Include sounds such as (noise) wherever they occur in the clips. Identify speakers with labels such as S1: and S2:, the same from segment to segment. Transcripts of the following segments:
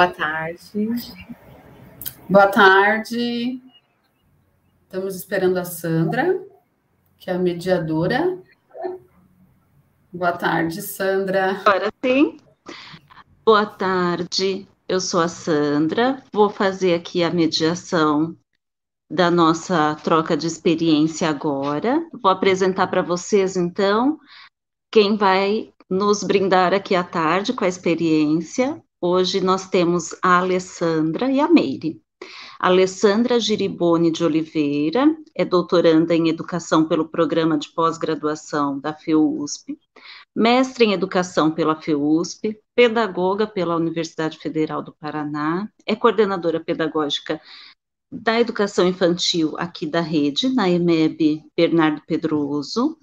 S1: Boa tarde.
S2: Boa tarde. Estamos esperando a Sandra, que é a mediadora. Boa tarde, Sandra.
S3: Agora sim. Boa tarde. Eu sou a Sandra. Vou fazer aqui a mediação da nossa troca de experiência agora. Vou apresentar para vocês, então, quem vai nos brindar aqui à tarde com a experiência. Hoje nós temos a Alessandra e a Meire. Alessandra Giribone de Oliveira é doutoranda em Educação pelo Programa de Pós-Graduação da FEUSP, mestre em Educação pela FEUSP, pedagoga pela Universidade Federal do Paraná, é coordenadora pedagógica da Educação Infantil aqui da rede, na EMEB Bernardo Pedroso,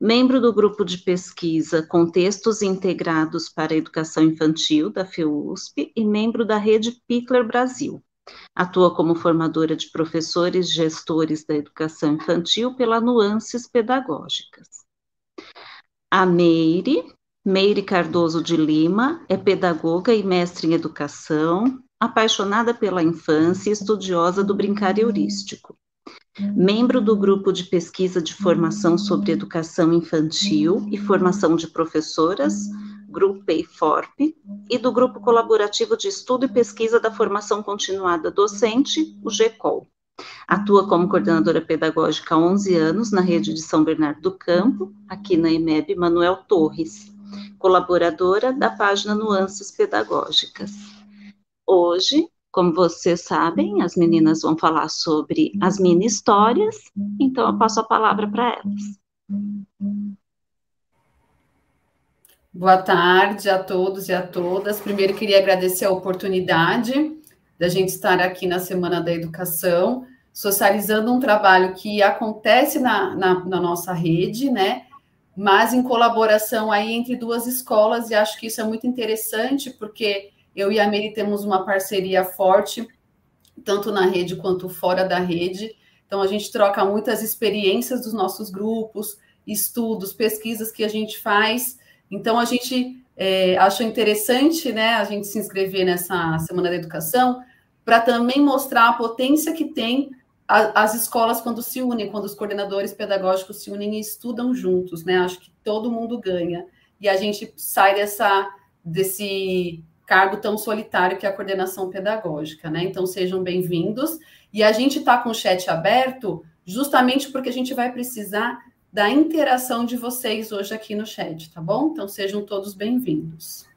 S3: membro do grupo de pesquisa Contextos Integrados para a Educação Infantil da FEUSP e membro da rede Pickler Brasil. Atua como formadora de professores gestores da educação infantil pela Nuances Pedagógicas. A Meire, Meire Cardoso de Lima, é pedagoga e mestre em educação, apaixonada pela infância e estudiosa do brincar heurístico. Membro do grupo de pesquisa de formação sobre educação infantil e formação de professoras, Grupo PEIFORP, e do Grupo Colaborativo de Estudo e Pesquisa da Formação Continuada Docente, o GECOL. Atua como coordenadora pedagógica há 11 anos na rede de São Bernardo do Campo, aqui na EMEB Manuel Torres, colaboradora da página Nuances Pedagógicas. Hoje, como vocês sabem, as meninas vão falar sobre as mini histórias, então eu passo a palavra para elas.
S2: Boa tarde a todos e a todas. Primeiro, queria agradecer a oportunidade da gente estar aqui na Semana da Educação, socializando um trabalho que acontece na, na, na, nossa rede, né? Mas em colaboração aí entre duas escolas, e acho que isso é muito interessante, porque eu e a Mary temos uma parceria forte, tanto na rede quanto fora da rede. Então, a gente troca muitas experiências dos nossos grupos, estudos, pesquisas que a gente faz então, a gente é, achou interessante né, a gente se inscrever nessa Semana da Educação para também mostrar a potência que tem a, as escolas quando se unem, quando os coordenadores pedagógicos se unem e estudam juntos, né? Acho que todo mundo ganha. E a gente sai dessa, desse cargo tão solitário que é a coordenação pedagógica, né? Então, sejam bem-vindos. E a gente está com o chat aberto justamente porque a gente vai precisar da interação de vocês hoje aqui no chat, tá bom? Então sejam todos bem-vindos.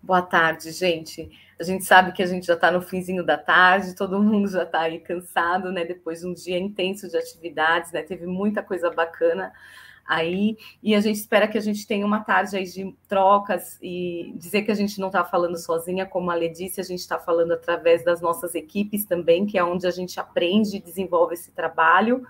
S1: Boa tarde, gente. A gente sabe que a gente já está no finzinho da tarde, todo mundo já está aí cansado, né? Depois de um dia intenso de atividades, né? Teve muita coisa bacana aí, e a gente espera que a gente tenha uma tarde aí de trocas e dizer que a gente não está falando sozinha, como a Lê disse, a gente está falando através das nossas equipes também, que é onde a gente aprende e desenvolve esse trabalho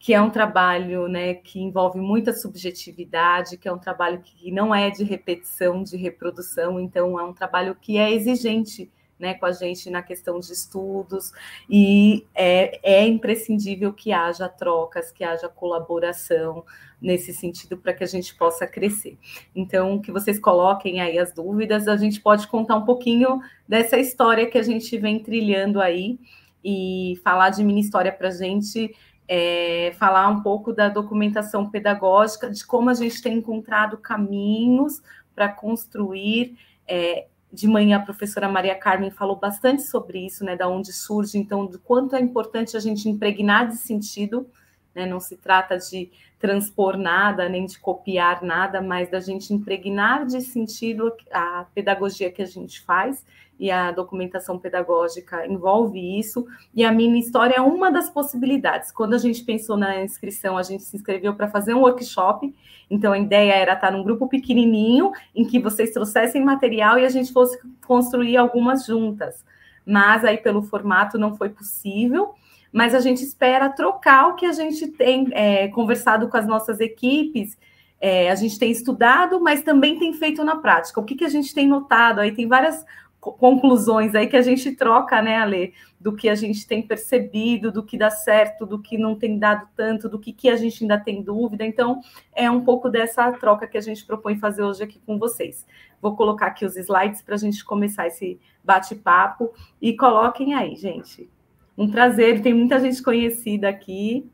S1: que é um trabalho né, que envolve muita subjetividade, que é um trabalho que não é de repetição, de reprodução, então é um trabalho que é exigente né, com a gente na questão de estudos, e é, é imprescindível que haja trocas, que haja colaboração nesse sentido para que a gente possa crescer. Então, que vocês coloquem aí as dúvidas, a gente pode contar um pouquinho dessa história que a gente vem trilhando aí e falar de mini história para a gente é, falar um pouco da documentação pedagógica, de como a gente tem encontrado caminhos para construir. É, de manhã a professora Maria Carmen falou bastante sobre isso, né, da onde surge, então, do quanto é importante a gente impregnar de sentido, né, não se trata de transpor nada, nem de copiar nada, mas da gente impregnar de sentido a pedagogia que a gente faz e a documentação pedagógica envolve isso, e a mini história é uma das possibilidades. Quando a gente pensou na inscrição, a gente se inscreveu para fazer um workshop, então a ideia era estar num grupo pequenininho, em que vocês trouxessem material e a gente fosse construir algumas juntas. Mas aí, pelo formato, não foi possível, mas a gente espera trocar o que a gente tem é, conversado com as nossas equipes, é, a gente tem estudado, mas também tem feito na prática. O que, que a gente tem notado? Aí tem várias conclusões aí que a gente troca, né, Ale, do que a gente tem percebido, do que dá certo, do que não tem dado tanto, do que, que a gente ainda tem dúvida. Então, é um pouco dessa troca que a gente propõe fazer hoje aqui com vocês. Vou colocar aqui os slides para a gente começar esse bate-papo e coloquem aí, gente. Um prazer, tem muita gente conhecida aqui.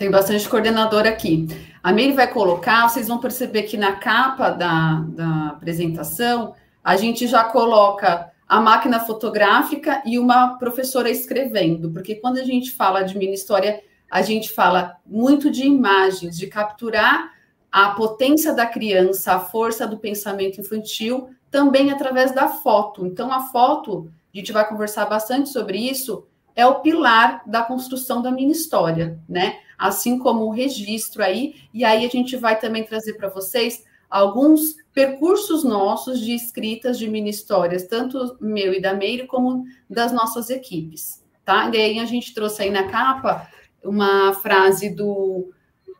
S2: Tem bastante coordenador aqui. A Meire vai colocar, vocês vão perceber que na capa da, da apresentação, a gente já coloca a máquina fotográfica e uma professora escrevendo, porque quando a gente fala de mini história, a gente fala muito de imagens, de capturar a potência da criança, a força do pensamento infantil, também através da foto. Então, a foto, a gente vai conversar bastante sobre isso, é o pilar da construção da mini história, né? Assim como o registro aí, e aí a gente vai também trazer para vocês alguns percursos nossos de escritas de mini histórias, tanto meu e da Meire, como das nossas equipes, tá? E aí a gente trouxe aí na capa uma frase do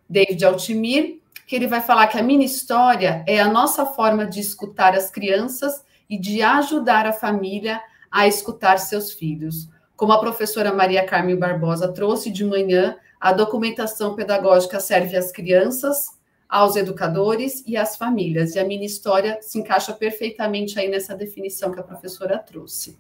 S2: David Altimir, que ele vai falar que a mini história é a nossa forma de escutar as crianças e de ajudar a família a escutar seus filhos. Como a professora Maria Carmen Barbosa trouxe de manhã, a documentação pedagógica serve às crianças, aos educadores e às famílias. E a minha história se encaixa perfeitamente aí nessa definição que a professora trouxe.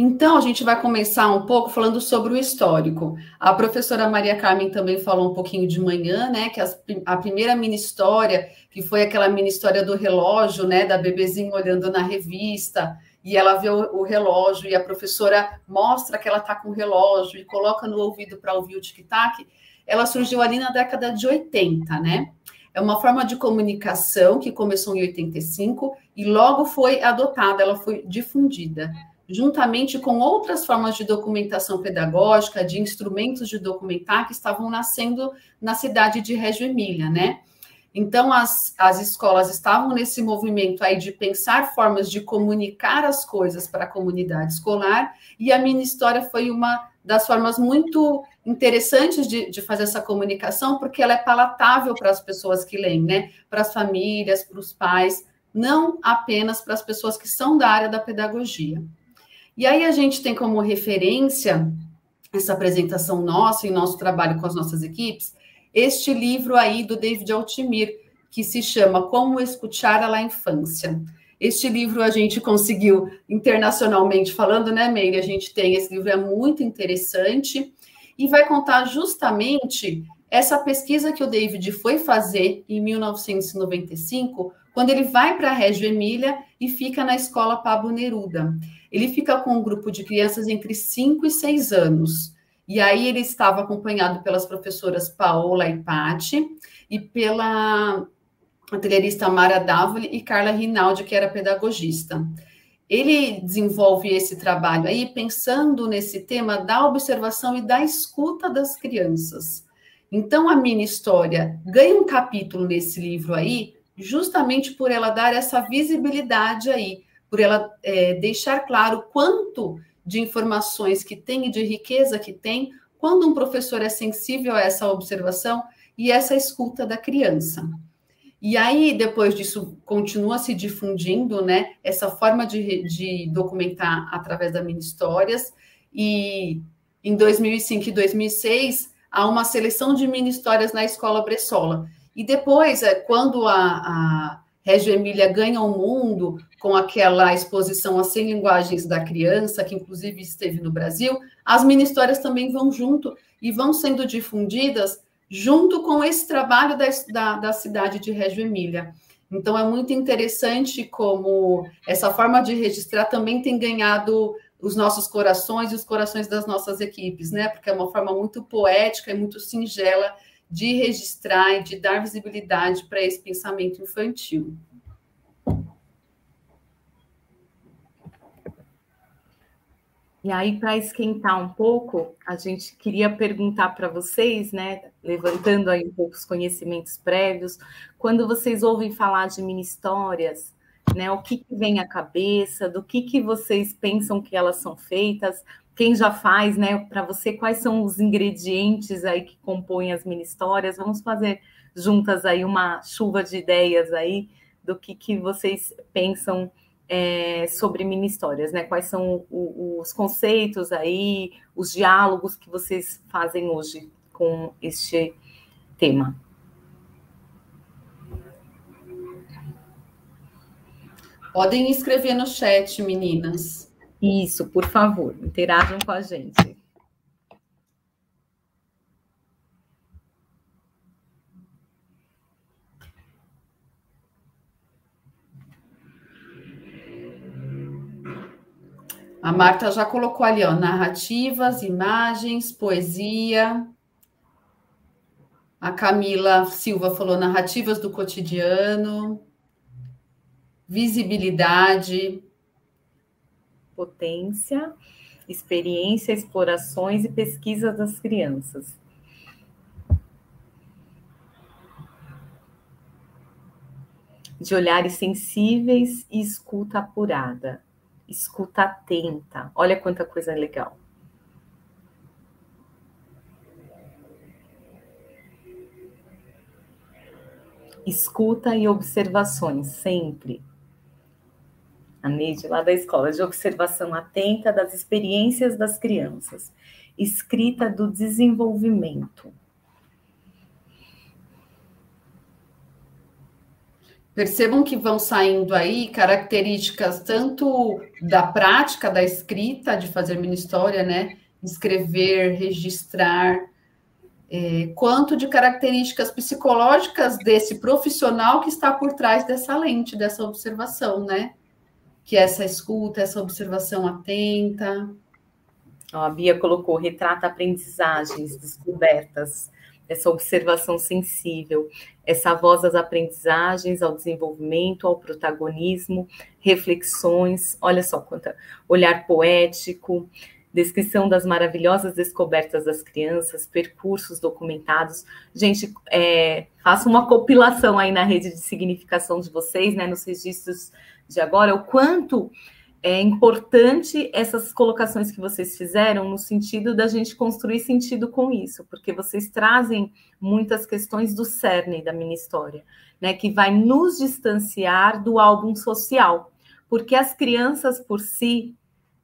S2: Então, a gente vai começar um pouco falando sobre o histórico. A professora Maria Carmen também falou um pouquinho de manhã, né? Que as, a primeira mini história, que foi aquela mini história do relógio, né? Da bebezinha olhando na revista, e ela vê o, o relógio, e a professora mostra que ela está com o relógio e coloca no ouvido para ouvir o tic-tac. Ela surgiu ali na década de 80, né? É uma forma de comunicação que começou em 85 e logo foi adotada, ela foi difundida juntamente com outras formas de documentação pedagógica, de instrumentos de documentar que estavam nascendo na cidade de Reggio Emília, né? Então, as, as escolas estavam nesse movimento aí de pensar formas de comunicar as coisas para a comunidade escolar, e a minha história foi uma das formas muito interessantes de, de fazer essa comunicação, porque ela é palatável para as pessoas que leem, né? Para as famílias, para os pais, não apenas para as pessoas que são da área da pedagogia. E aí a gente tem como referência essa apresentação nossa em nosso trabalho com as nossas equipes, este livro aí do David Altimir, que se chama Como Escutar a La Infância. Este livro a gente conseguiu internacionalmente falando, né, Meire? A gente tem esse livro, é muito interessante e vai contar justamente essa pesquisa que o David foi fazer em 1995, quando ele vai para a Reggio Emília e fica na escola Pablo Neruda. Ele fica com um grupo de crianças entre 5 e 6 anos. E aí ele estava acompanhado pelas professoras Paola e Patti e pela atelierista Mara Davoli e Carla Rinaldi, que era pedagogista. Ele desenvolve esse trabalho aí pensando nesse tema da observação e da escuta das crianças. Então, a minha história ganha um capítulo nesse livro aí, justamente por ela dar essa visibilidade aí por ela é, deixar claro quanto de informações que tem e de riqueza que tem, quando um professor é sensível a essa observação e essa escuta da criança. E aí, depois disso, continua se difundindo, né, essa forma de, de documentar através da mini histórias, e em 2005 e 2006, há uma seleção de mini histórias na escola Bressola. E depois, é, quando a, a Reggio Emília ganha o mundo com aquela exposição às 100 linguagens da criança, que inclusive esteve no Brasil, as mini histórias também vão junto e vão sendo difundidas junto com esse trabalho da, da, da cidade de Reggio Emília. Então é muito interessante como essa forma de registrar também tem ganhado os nossos corações e os corações das nossas equipes, né? Porque é uma forma muito poética e muito singela de registrar e de dar visibilidade para esse pensamento infantil.
S1: E aí, para esquentar um pouco, a gente queria perguntar para vocês, né, levantando aí um pouco os conhecimentos prévios, quando vocês ouvem falar de mini histórias, né? O que, que vem à cabeça, do que, que vocês pensam que elas são feitas, quem já faz, né? Para você, quais são os ingredientes aí que compõem as mini histórias? Vamos fazer juntas aí uma chuva de ideias aí do que, que vocês pensam é, sobre mini histórias, né? Quais são o, os conceitos aí, os diálogos que vocês fazem hoje com este tema?
S2: Podem escrever no chat, meninas.
S1: Isso, por favor, interajam com a gente.
S2: A Marta já colocou ali, ó, narrativas, imagens, poesia. A Camila Silva falou narrativas do cotidiano, visibilidade,
S1: potência, experiência, explorações e pesquisa das crianças. De olhares sensíveis e escuta apurada escuta atenta. Olha quanta coisa legal. Escuta e observações, sempre. A Neide, lá da escola, de observação atenta das experiências das crianças. Escrita do desenvolvimento.
S2: Percebam que vão saindo aí características tanto da prática da escrita, de fazer mini história, né? Escrever, registrar, é, quanto de características psicológicas desse profissional que está por trás dessa lente, dessa observação, né? Que é essa escuta, essa observação atenta.
S1: a Bia colocou retrata aprendizagens, descobertas essa observação sensível, essa voz das aprendizagens, ao desenvolvimento, ao protagonismo, reflexões, olha só quanta olhar poético, descrição das maravilhosas descobertas das crianças, percursos documentados. Gente, é, faça uma compilação aí na rede de significação de vocês, né, nos registros de agora, o quanto é importante essas colocações que vocês fizeram no sentido da gente construir sentido com isso, porque vocês trazem muitas questões do cerne da minha história, né, que vai nos distanciar do álbum social, porque as crianças por si,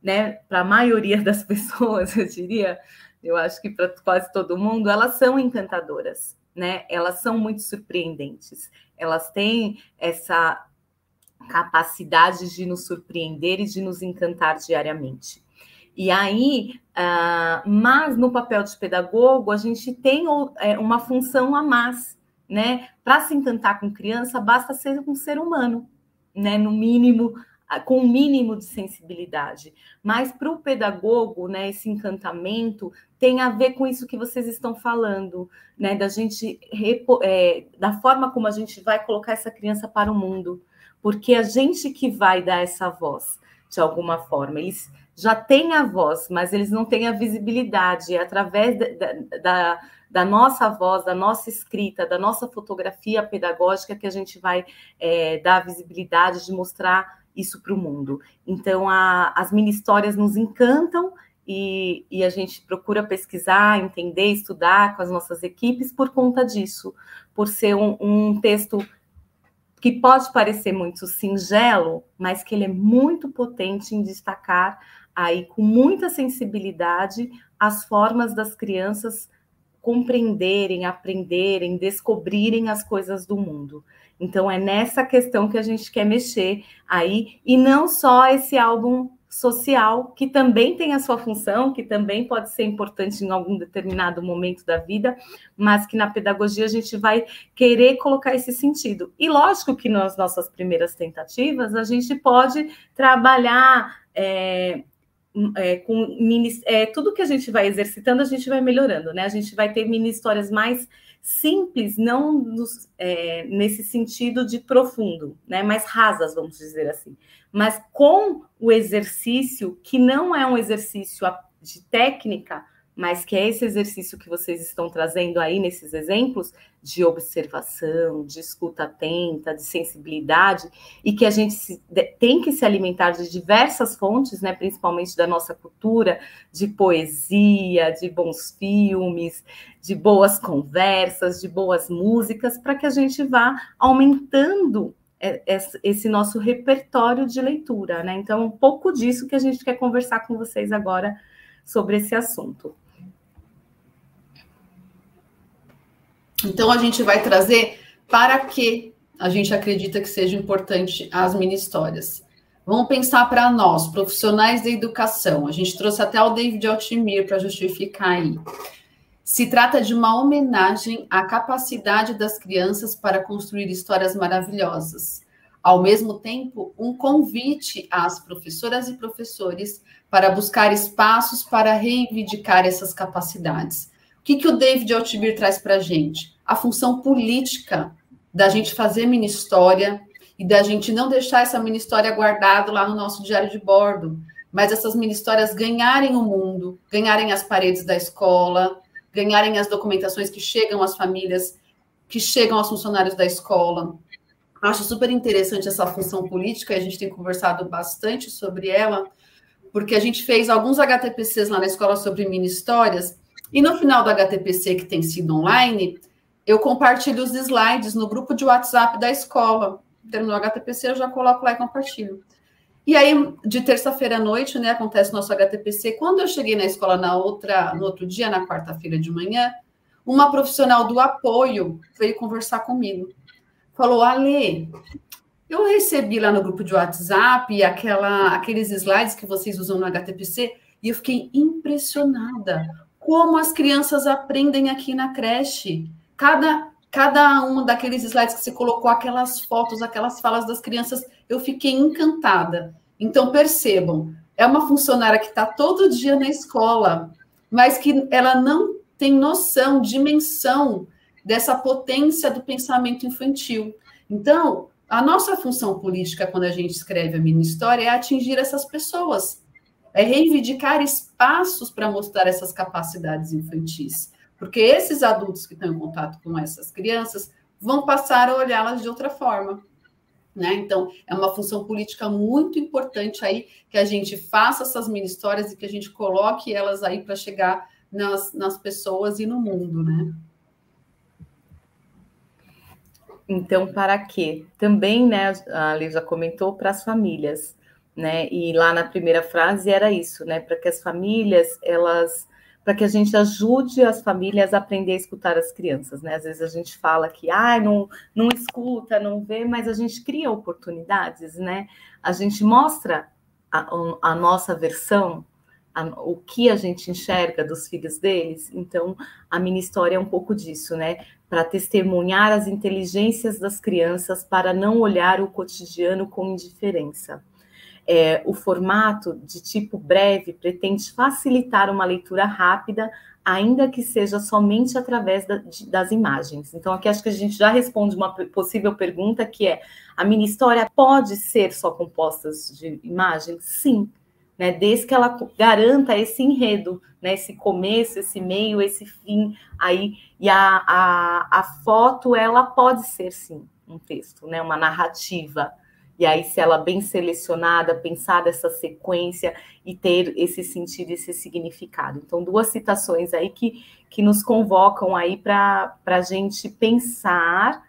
S1: né, para a maioria das (laughs) pessoas, eu diria, eu acho que para quase todo mundo, elas são encantadoras, né? Elas são muito surpreendentes. Elas têm essa capacidade de nos surpreender e de nos encantar diariamente. E aí, uh, mas no papel de pedagogo, a gente tem é, uma função a mais, né? Para se encantar com criança, basta ser um ser humano, né? No mínimo, com um mínimo de sensibilidade. Mas para o pedagogo, né, esse encantamento tem a ver com isso que vocês estão falando, né? Da gente, é, da forma como a gente vai colocar essa criança para o mundo porque a gente que vai dar essa voz, de alguma forma, eles já têm a voz, mas eles não têm a visibilidade. É através da, da, da nossa voz, da nossa escrita, da nossa fotografia pedagógica que a gente vai é, dar a visibilidade de mostrar isso para o mundo. Então, a, as mini histórias nos encantam e, e, a gente procura pesquisar, entender, estudar com as nossas equipes por conta disso, por ser um, um texto que pode parecer muito singelo, mas que ele é muito potente em destacar aí com muita sensibilidade as formas das crianças compreenderem, aprenderem, descobrirem as coisas do mundo. Então é nessa questão que a gente quer mexer aí e não só esse álbum social, que também tem a sua função, que também pode ser importante em algum determinado momento da vida, mas que na pedagogia a gente vai querer colocar esse sentido. E lógico que nas nossas primeiras tentativas a gente pode trabalhar. É, é, com mini, é, tudo que a gente vai exercitando, a gente vai melhorando, né? A gente vai ter mini histórias mais simples, não nos, é, nesse sentido de profundo, né? Mais rasas, vamos dizer assim. Mas com o exercício, que não é um exercício de técnica, mas que é esse exercício que vocês estão trazendo aí nesses exemplos de observação, de escuta atenta, de sensibilidade, e que a gente se, tem que se alimentar de diversas fontes, né, principalmente da nossa cultura, de poesia, de bons filmes, de boas conversas, de boas músicas, para que a gente vá aumentando é, esse nosso repertório de leitura, né? Então, um pouco disso que a gente quer conversar com vocês agora sobre esse assunto.
S2: Então, a gente vai trazer para que a gente acredita que seja importante as mini histórias. Vamos pensar para nós, profissionais da educação. A gente trouxe até o David Altimir para justificar aí. Se trata de uma homenagem à capacidade das crianças para construir histórias maravilhosas. Ao mesmo tempo, um convite às professoras e professores para buscar espaços para reivindicar essas capacidades. O que, que o David Altimir traz para a gente? a função política da gente fazer mini história e da gente não deixar essa mini história guardada lá no nosso diário de bordo, mas essas mini histórias ganharem o mundo, ganharem as paredes da escola, ganharem as documentações que chegam às famílias, que chegam aos funcionários da escola. Acho super interessante essa função política, a gente tem conversado bastante sobre ela, porque a gente fez alguns HTPCs lá na escola sobre mini histórias, e no final do HTPC, que tem sido online, eu compartilho os slides no grupo de WhatsApp da escola. Terminou o HTPC, eu já coloco lá e compartilho. E aí, de terça-feira à noite, né, acontece o nosso HTPC. Quando eu cheguei na escola na outra, no outro dia, na quarta-feira de manhã, uma profissional do apoio veio conversar comigo. Falou, Ale, eu recebi lá no grupo de WhatsApp aquela, aqueles slides que vocês usam no HTPC e eu fiquei impressionada como as crianças aprendem aqui na creche cada cada um daqueles slides que você colocou, aquelas fotos, aquelas falas das crianças, eu fiquei encantada. Então, percebam, é uma funcionária que está todo dia na escola, mas que ela não tem noção, dimensão dessa potência do pensamento infantil. Então, a nossa função política, quando a gente escreve a minha história, é atingir essas pessoas, é reivindicar espaços para mostrar essas capacidades infantis. Porque esses adultos que estão em contato com essas crianças vão passar a olhá-las de outra forma. Né? Então, é uma função política muito importante aí que a gente faça essas mini histórias e que a gente coloque elas aí para chegar nas, nas pessoas e no mundo, né?
S1: Então, para quê? Também, né, a Lívia comentou para as famílias, né? E lá na primeira frase era isso, né? Para que as famílias elas para que a gente ajude as famílias a aprender a escutar as crianças, né? Às vezes a gente fala que, ah, não, não escuta, não vê, mas a gente cria oportunidades, né? A gente mostra a, a nossa versão, a, o que a gente enxerga dos filhos deles. Então, a minha história é um pouco disso, né? Para testemunhar as inteligências das crianças, para não olhar o cotidiano com indiferença. É, o formato de tipo breve pretende facilitar uma leitura rápida, ainda que seja somente através da, de, das imagens. Então, aqui acho que a gente já responde uma possível pergunta, que é: a mini história pode ser só composta de imagens? Sim, né? Desde que ela garanta esse enredo, né? Esse começo, esse meio, esse fim aí. E a, a, a foto, ela pode ser sim um texto, né? Uma narrativa e aí, se ela bem selecionada, pensar essa sequência e ter esse sentido, esse significado. Então, duas citações aí que, que nos convocam aí para a gente pensar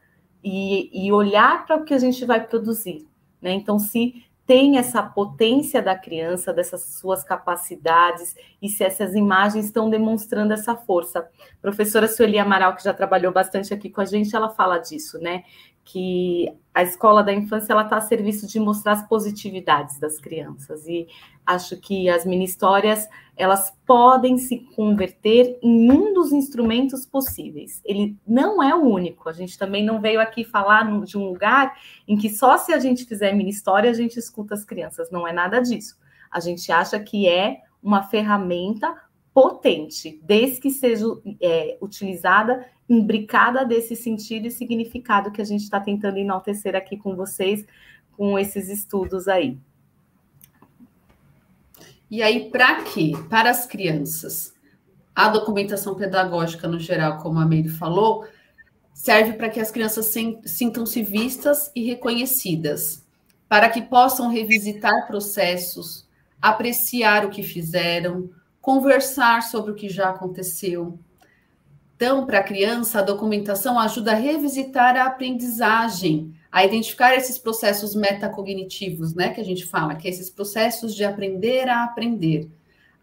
S1: e, e olhar para o que a gente vai produzir. Né? Então, se tem essa potência da criança, dessas suas capacidades, e se essas imagens estão demonstrando essa força. professora Sueli Amaral, que já trabalhou bastante aqui com a gente, ela fala disso, né? Que a escola da infância ela está a serviço de mostrar as positividades das crianças e acho que as mini histórias elas podem se converter em um dos instrumentos possíveis. Ele não é o único. A gente também não veio aqui falar de um lugar em que só se a gente fizer mini história a gente escuta as crianças. Não é nada disso. A gente acha que é uma ferramenta potente, desde que seja é, utilizada, imbricada desse sentido e significado que a gente está tentando enaltecer aqui com vocês, com esses estudos aí.
S2: E aí, para quê? Para as crianças. a documentação pedagógica no geral, como a Meire falou, serve para que as crianças sintam-se vistas e reconhecidas, para que possam revisitar processos, apreciar o que fizeram, conversar sobre o que já aconteceu. Então, para a criança, a documentação ajuda a revisitar a aprendizagem, a identificar esses processos metacognitivos, né, que a gente fala, que é esses processos de aprender a aprender,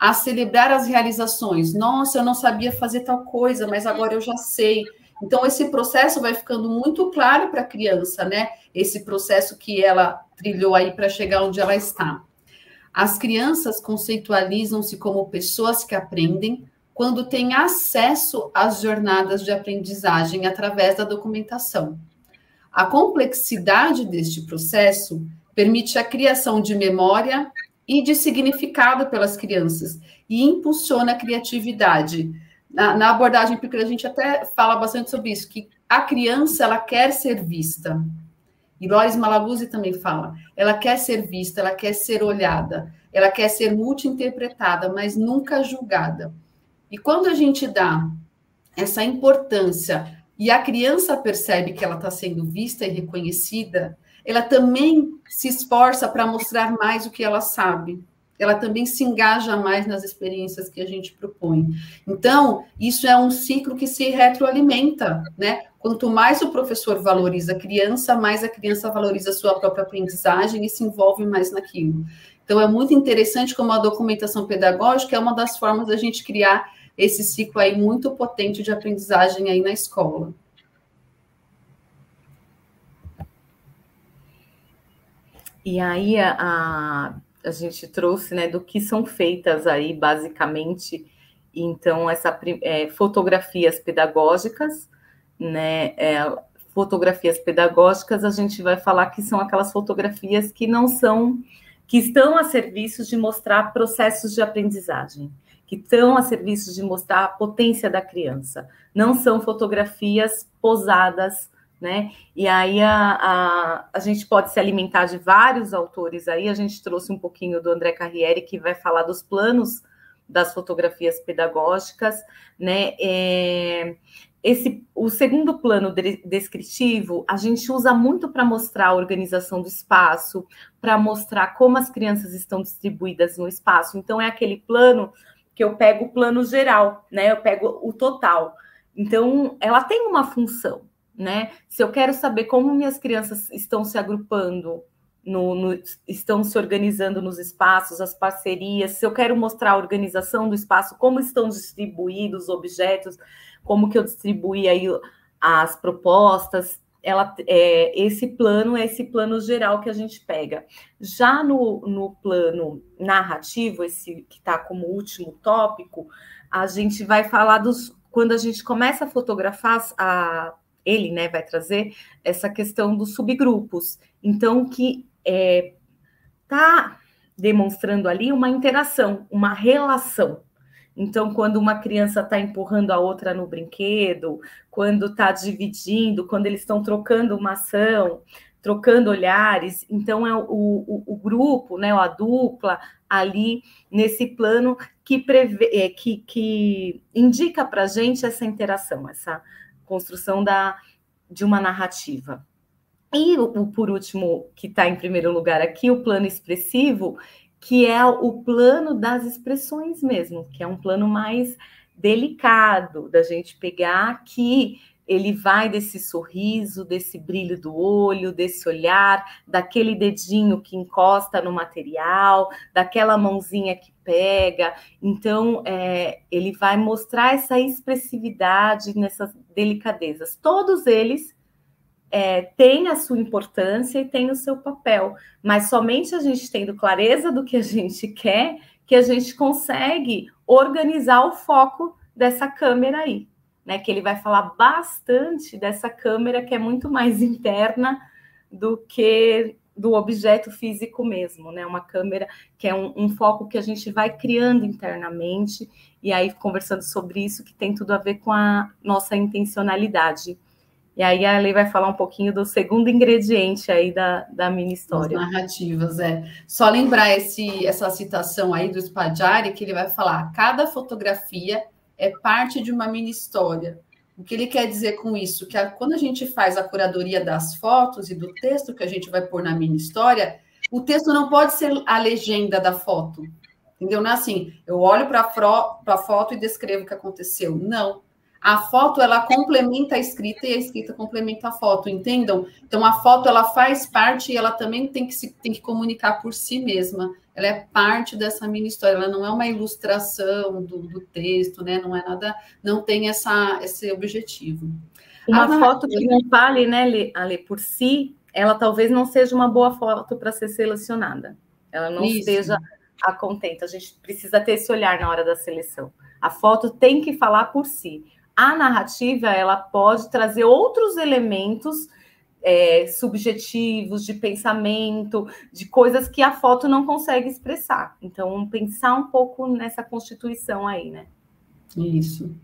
S2: a celebrar as realizações. Nossa, eu não sabia fazer tal coisa, mas agora eu já sei. Então, esse processo vai ficando muito claro para a criança, né? Esse processo que ela trilhou aí para chegar onde ela está. As crianças conceitualizam-se como pessoas que aprendem quando têm acesso às jornadas de aprendizagem através da documentação. A complexidade deste processo permite a criação de memória e de significado pelas crianças e impulsiona a criatividade. Na, na abordagem, porque a gente até fala bastante sobre isso, que a criança ela quer ser vista. E Loris Malaguzzi também fala, ela quer ser vista, ela quer ser olhada, ela quer ser multi-interpretada, mas nunca julgada. E quando a gente dá essa importância e a criança percebe que ela está sendo vista e reconhecida, ela também se esforça para mostrar mais o que ela sabe. Ela também se engaja mais nas experiências que a gente propõe. Então, isso é um ciclo que se retroalimenta, né? Quanto mais o professor valoriza a criança, mais a criança valoriza a sua própria aprendizagem e se envolve mais naquilo. Então, é muito interessante como a documentação pedagógica é uma das formas da gente criar esse ciclo aí muito potente de aprendizagem aí na escola.
S1: E aí a, a, gente trouxe né, do que são feitas aí, basicamente, então, essa é, fotografias pedagógicas, né? É, fotografias pedagógicas, a gente vai falar que são aquelas fotografias que não são, que estão a serviço de mostrar processos de aprendizagem que estão a serviço de mostrar a potência da criança. Não são fotografias posadas, né? E aí a, a, a gente pode se alimentar de vários autores aí. A gente trouxe um pouquinho do André Carriere, que vai falar dos planos das fotografias pedagógicas, né? É, esse, o segundo plano de, descritivo, a gente usa muito para mostrar a organização do espaço, para mostrar como as crianças estão distribuídas no espaço. Então, é aquele plano que eu pego o plano geral, né? Eu pego o total. Então, ela tem uma função, né? Se eu quero saber como minhas crianças estão se agrupando, no, no, estão se organizando nos espaços, as parcerias, se eu quero mostrar a organização do espaço, como estão distribuídos os objetos, como que eu distribuí aí as propostas, ela é, esse plano é esse plano geral que a gente pega. Já no, no plano narrativo, esse que está como último tópico, a gente vai falar dos. Quando a gente começa a fotografar, a, ele né, vai trazer essa questão dos subgrupos. Então, que está é, demonstrando ali uma interação, uma relação então, quando uma criança está empurrando a outra no brinquedo, quando está dividindo, quando eles estão trocando uma ação, trocando olhares, então é o, o, o, grupo, né, a dupla ali nesse plano que, prevê, é, que, que indica para a gente essa interação, essa construção da, de uma narrativa. E o, por último, que está em primeiro lugar aqui, o plano expressivo, que é o plano das expressões mesmo, que é um plano mais delicado da gente pegar que ele vai desse sorriso, desse brilho do olho, desse olhar, daquele dedinho que encosta no material, daquela mãozinha que pega. Então, é, ele vai mostrar essa expressividade nessas delicadezas. Todos eles é, tem a sua importância e tem o seu papel, mas somente a gente tendo clareza do que a gente quer, que a gente consegue organizar o foco dessa câmera aí, né? Que ele vai falar bastante dessa câmera que é muito mais (laughs) interna do que do objeto físico mesmo, né? Uma câmera que é um, um, foco que a gente vai criando internamente, e aí conversando sobre isso, que tem tudo a ver com a nossa intencionalidade e aí a Lei vai falar um pouquinho do segundo ingrediente aí da, da mini história.
S2: As narrativas, é. Só lembrar esse, essa citação aí do Spadiari, que ele vai falar: cada fotografia é parte de uma mini história. O que ele quer dizer com isso? Que a, quando a gente faz a curadoria das fotos e do texto que a gente vai pôr na mini história, o texto não pode ser a legenda da foto. Entendeu? Não é assim, eu olho para a foto e descrevo o que aconteceu. Não. A foto ela complementa a escrita e a escrita complementa a foto, entendam? Então a foto ela faz parte e ela também tem que se tem que comunicar por si mesma. Ela é parte dessa mini história, ela não é uma ilustração do, do texto, né? Não é nada, não tem essa, esse objetivo.
S1: Uma a foto que não fale, né, Ale, por si, ela talvez não seja uma boa foto para ser selecionada. Ela não Isso. esteja a contenta. A gente precisa ter esse olhar na hora da seleção. A foto tem que falar por si a narrativa ela pode trazer outros elementos é, subjetivos, de pensamento, de coisas que a foto não consegue expressar. Então, pensar um pouco nessa constituição aí, né?
S2: Isso.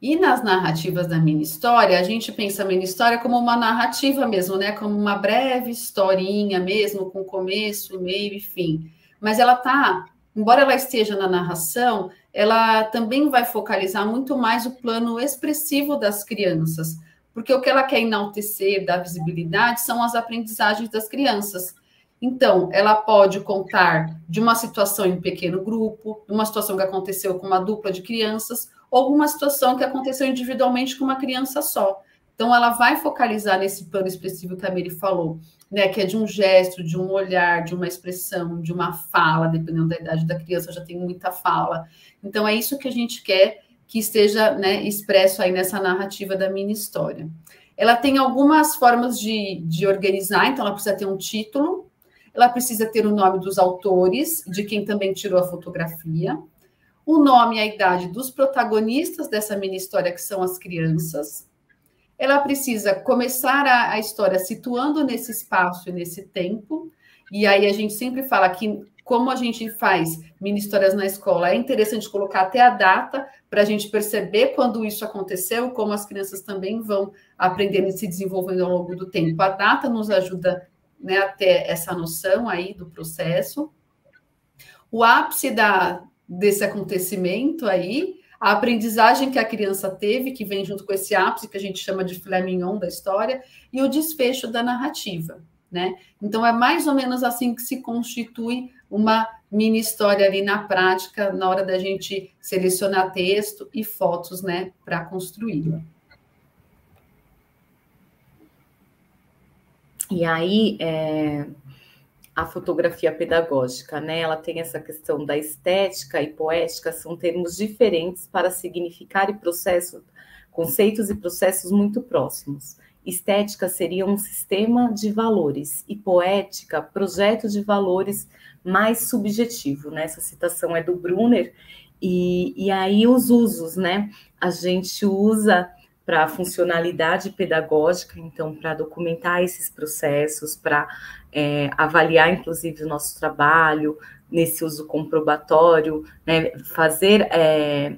S2: E nas narrativas da mini história, a gente pensa a mini história como uma narrativa mesmo, né? Como uma breve historinha mesmo, com começo, meio e fim. Mas ela tá, embora ela esteja na narração, ela também vai focalizar muito mais o plano expressivo das crianças, porque o que ela quer enaltecer, dar visibilidade, são as aprendizagens das crianças. Então, ela pode contar de uma situação em pequeno grupo, uma situação que aconteceu com uma dupla de crianças, ou alguma situação que aconteceu individualmente com uma criança só. Então, ela vai focalizar nesse plano expressivo que a Miri falou né, que é de um gesto, de um olhar, de uma expressão, de uma fala, dependendo da idade da criança, já tem muita fala. Então, é isso que a gente quer que esteja né, expresso aí nessa narrativa da mini história. Ela tem algumas formas de, de organizar, então ela precisa ter um título, ela precisa ter o nome dos autores, de quem também tirou a fotografia, o nome e a idade dos protagonistas dessa mini história, que são as crianças, ela precisa começar a, a história situando nesse espaço e nesse tempo. E aí a gente sempre fala que como a gente faz mini histórias na escola, é interessante colocar até a data para a gente perceber quando isso aconteceu, como as crianças também vão aprendendo e se desenvolvendo ao longo do tempo. A data nos ajuda né, a ter essa noção aí do processo. O ápice da, desse acontecimento aí, a aprendizagem que a criança teve, que vem junto com esse ápice que a gente chama de filé mignon da história, e o desfecho da narrativa, né? Então é mais ou menos assim que se constitui uma mini história ali na prática, na hora da gente selecionar texto e fotos, né, para construí-la.
S1: E aí, é, a fotografia pedagógica, né? Ela tem essa questão da estética e poética, são termos diferentes para significar e processo, conceitos e processos muito próximos. Estética seria um sistema de valores e poética, projeto de valores mais subjetivo, né? Essa citação é do Brunner, e, e aí os usos, né? A gente usa para funcionalidade pedagógica, então, para documentar esses processos, para é, avaliar, inclusive, o nosso trabalho nesse uso comprobatório, né, fazer. É,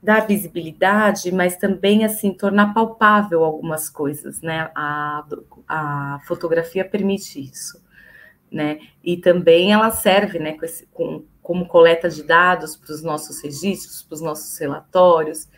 S1: dar visibilidade, mas também assim tornar palpável algumas coisas, né? A, a fotografia permite isso, né? E também ela serve, né, com esse, com, como coleta de dados para os nossos registros, para os nossos relatórios.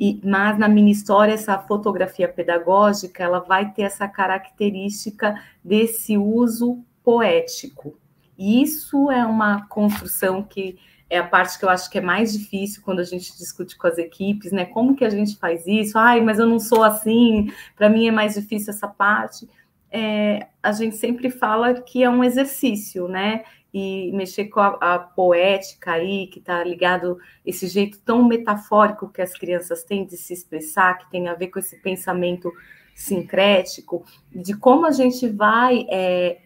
S1: E, mas na minha história, essa fotografia pedagógica, ela vai ter essa característica desse uso poético. E isso é uma construção que é a parte que eu acho que é mais difícil quando a gente discute com as equipes, né? Como que a gente faz isso? Ai, mas eu não sou assim, para mim é mais difícil essa parte. É, a gente sempre fala que é um exercício, né? e mexer com a, a poética aí, que está ligado esse jeito tão metafórico que as crianças têm de se expressar, que tem a ver com esse pensamento sincrético, de como a gente vai é,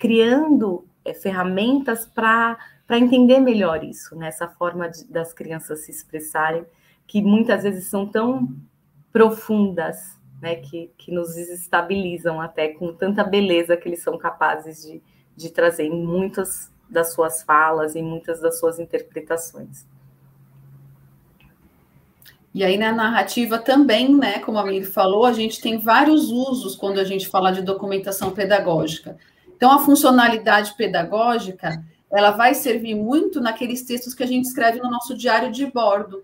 S1: criando é, ferramentas para entender melhor isso, nessa né? forma de, das crianças se expressarem, que muitas vezes são tão profundas, né, que, que nos desestabilizam até com tanta beleza que eles são capazes de, de trazer em muitas das suas falas, em muitas das suas interpretações.
S2: E aí na narrativa também, né, como a Miri falou, a gente tem vários usos quando a gente fala de documentação pedagógica. Então a funcionalidade pedagógica, ela vai servir muito naqueles textos que a gente escreve no nosso diário de bordo.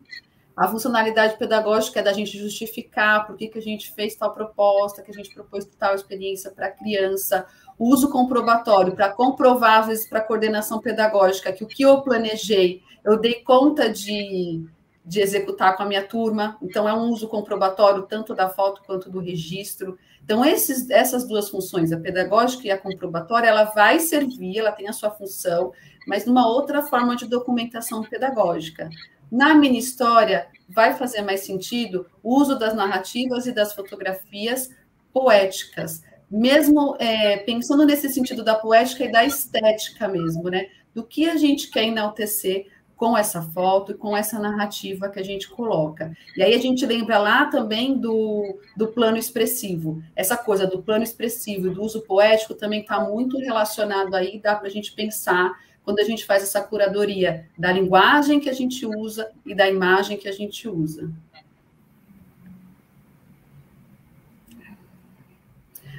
S2: A funcionalidade pedagógica é da gente justificar por que, que a gente fez tal proposta, que a gente propôs tal experiência para a criança, o uso comprobatório para comprovar, às vezes, para a coordenação pedagógica, que o que eu planejei, eu dei conta de, de executar com a minha turma, então é um uso comprobatório tanto da foto quanto do registro. Então, esses, essas duas funções, a pedagógica e a comprobatória, ela vai servir, ela tem a sua função, mas numa outra forma de documentação pedagógica. Na mini história, vai fazer mais sentido o uso das narrativas e das fotografias poéticas, mesmo é, pensando nesse sentido da poética e da estética mesmo, né? Do que a gente quer enaltecer com essa foto e com essa narrativa que a gente coloca. E aí a gente lembra lá também do, do plano expressivo. Essa coisa do plano expressivo e do uso poético também está muito relacionado aí, dá para a gente pensar quando a gente faz essa curadoria da linguagem que a gente usa e da imagem que a gente usa.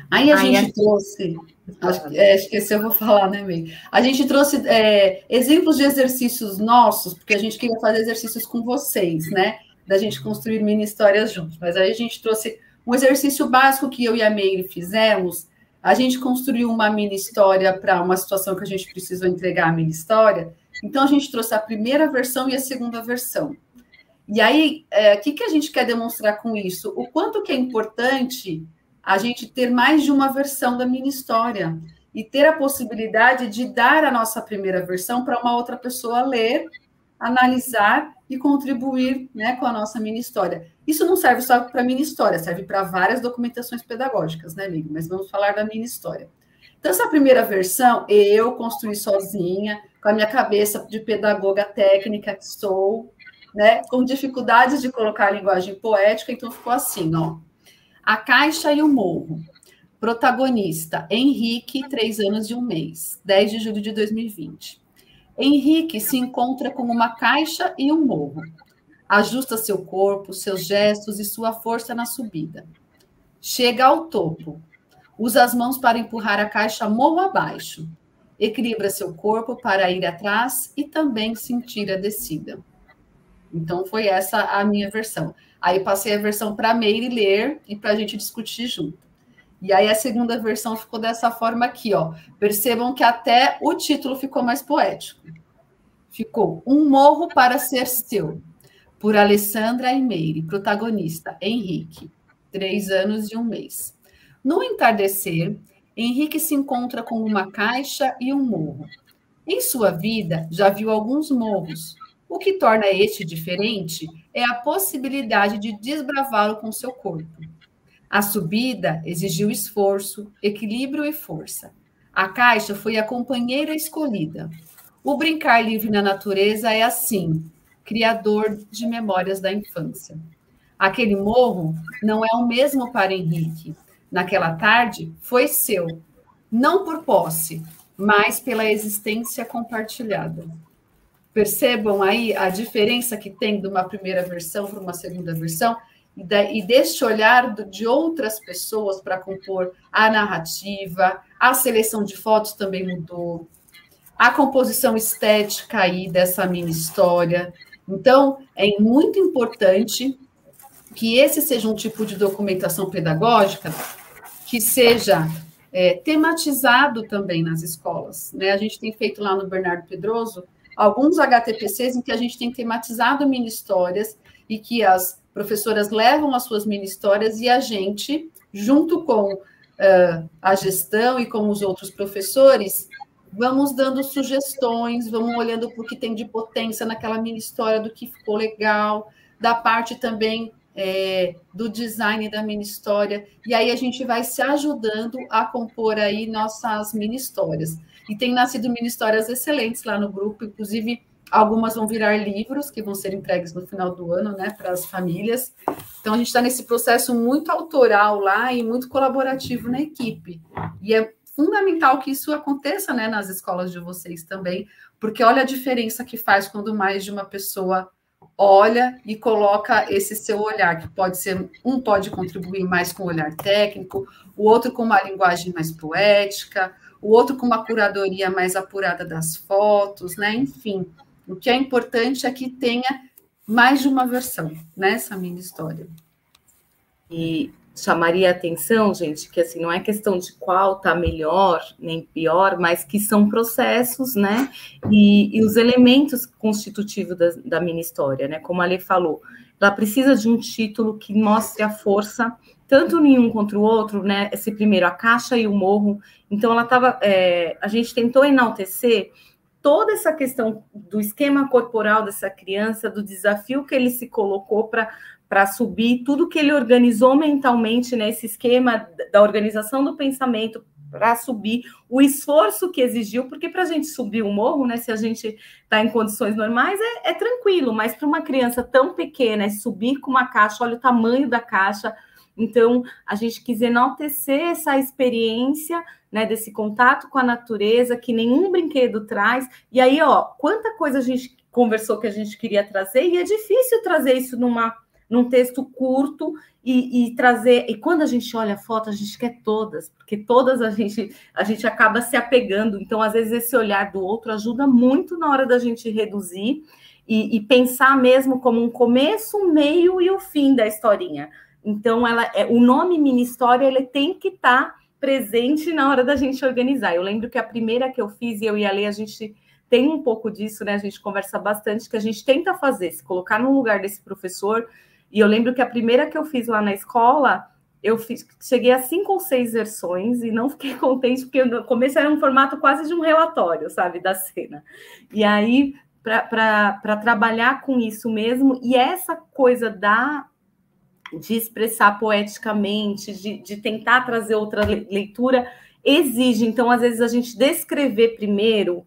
S2: Aí a Aí gente a... trouxe, acho, é, esqueci, eu vou falar, né, May? A gente trouxe é, exemplos de exercícios nossos, porque a gente queria fazer exercícios com vocês, né? Da gente construir mini histórias juntos. Mas aí a gente trouxe um exercício básico que eu e a Meire fizemos, a gente construiu uma mini história para uma situação que a gente precisou entregar a mini história. Então, a gente trouxe a primeira versão e a segunda versão. E aí, é, o é, que, que a gente quer demonstrar com isso? O quanto que é importante a gente ter mais de uma versão da mini história e ter a possibilidade de dar a nossa primeira versão para uma outra pessoa ler, analisar e contribuir né, com a nossa mini história. Isso não serve só para mini história, serve para várias documentações pedagógicas, né, amigo? Mas vamos falar da mini história. Então, essa primeira versão eu construí sozinha, com a minha cabeça de pedagoga técnica que sou, né, com dificuldades de colocar a linguagem poética, então ficou assim, ó. A Caixa e o Morro. Protagonista, Henrique, três anos e um mês, 10 de julho de 2020. Henrique se encontra com uma caixa e um morro. Ajusta seu corpo, seus gestos e sua força na subida. Chega ao topo. Usa as mãos para empurrar a caixa morro abaixo. Equilibra seu corpo para ir atrás e também sentir a descida. Então, foi essa a minha versão. Aí, passei a versão para Meire ler e para a gente discutir junto. E aí a segunda versão ficou dessa forma aqui, ó. Percebam que até o título ficou mais poético. Ficou Um Morro para Ser Seu, por Alessandra Meire, protagonista, Henrique, três anos e um mês. No entardecer, Henrique se encontra com uma caixa e um morro. Em sua vida, já viu alguns morros. O que torna este diferente é a possibilidade de desbravá-lo com seu corpo. A subida exigiu esforço, equilíbrio e força. A caixa foi a companheira escolhida. O brincar livre na natureza é assim, criador de memórias da infância. Aquele morro não é o mesmo para Henrique. Naquela tarde, foi seu, não por posse, mas pela existência compartilhada. Percebam aí a diferença que tem de uma primeira versão para uma segunda versão? E, deste olhar de outras pessoas para compor a narrativa, a seleção de fotos também mudou, a composição estética aí dessa mini história. Então, é muito importante que esse seja um tipo de documentação pedagógica que seja é, tematizado também nas escolas. Né? A gente tem feito lá no Bernardo Pedroso alguns HTPCs em que a gente tem tematizado mini histórias e que as professoras levam as suas mini histórias e a gente, junto com uh, a gestão e com os outros professores, vamos dando sugestões, vamos olhando para o que tem de potência naquela mini história, do que ficou legal, da parte também é, do design da mini história, e aí a gente vai se ajudando a compor aí nossas mini histórias. E tem nascido mini histórias excelentes lá no grupo, inclusive Algumas vão virar livros que vão ser entregues no final do ano, né, para as famílias. Então, a gente está nesse processo muito autoral lá e muito colaborativo na equipe. E é fundamental que isso aconteça, né, nas escolas de vocês também, porque olha a diferença que faz quando mais de uma pessoa olha e coloca esse seu olhar, que pode ser, um pode contribuir mais com o olhar técnico, o outro com uma linguagem mais poética, o outro com uma curadoria mais apurada das fotos, né? Enfim, o que é importante é que tenha mais de uma versão nessa mini história.
S1: E chamaria atenção, gente, que assim não é questão de qual tá melhor nem pior, mas que são processos, né? E, e os elementos constitutivos da, da mini história, né? Como a Lê falou, ela precisa de um título que mostre a força tanto nenhum contra o outro, né? Esse primeiro, a caixa e o morro. Então, ela estava. É, a gente tentou enaltecer toda essa questão do esquema corporal dessa criança, do desafio que ele se colocou para subir, tudo que ele organizou mentalmente, né? Esse esquema da organização do pensamento para subir, o esforço que exigiu, porque para a gente subir o morro, né? Se a gente está em condições normais, é, é tranquilo, mas para uma criança tão pequena, é subir com uma caixa, olha o tamanho da caixa então, a gente quis enaltecer essa experiência, né, desse contato com a natureza que nenhum brinquedo traz. E aí, ó, quanta coisa a gente conversou que a gente queria trazer, e é difícil trazer isso numa, num texto curto e, e, trazer. E quando a gente olha a foto, a gente quer todas, porque todas a gente, a gente acaba se apegando. Então, às vezes, esse olhar do outro ajuda muito na hora da gente reduzir. E, e pensar mesmo como um começo, um meio e o fim da historinha. Então, ela, é, o nome mini história ele tem que estar tá presente na hora da gente organizar. Eu lembro que a primeira que eu fiz, eu e a Lei, a gente tem um pouco disso, né? A gente conversa bastante, que a gente tenta fazer, se colocar no lugar desse professor. E eu lembro que a primeira que eu fiz lá na escola, eu fiz, cheguei a cinco ou seis versões e não fiquei (laughs) contente, porque no começo era um formato quase de um relatório, sabe, da cena. E aí, para trabalhar com isso mesmo, e essa coisa da de expressar poeticamente, de, de tentar trazer outra leitura, exige. Então, às vezes, a gente descrever primeiro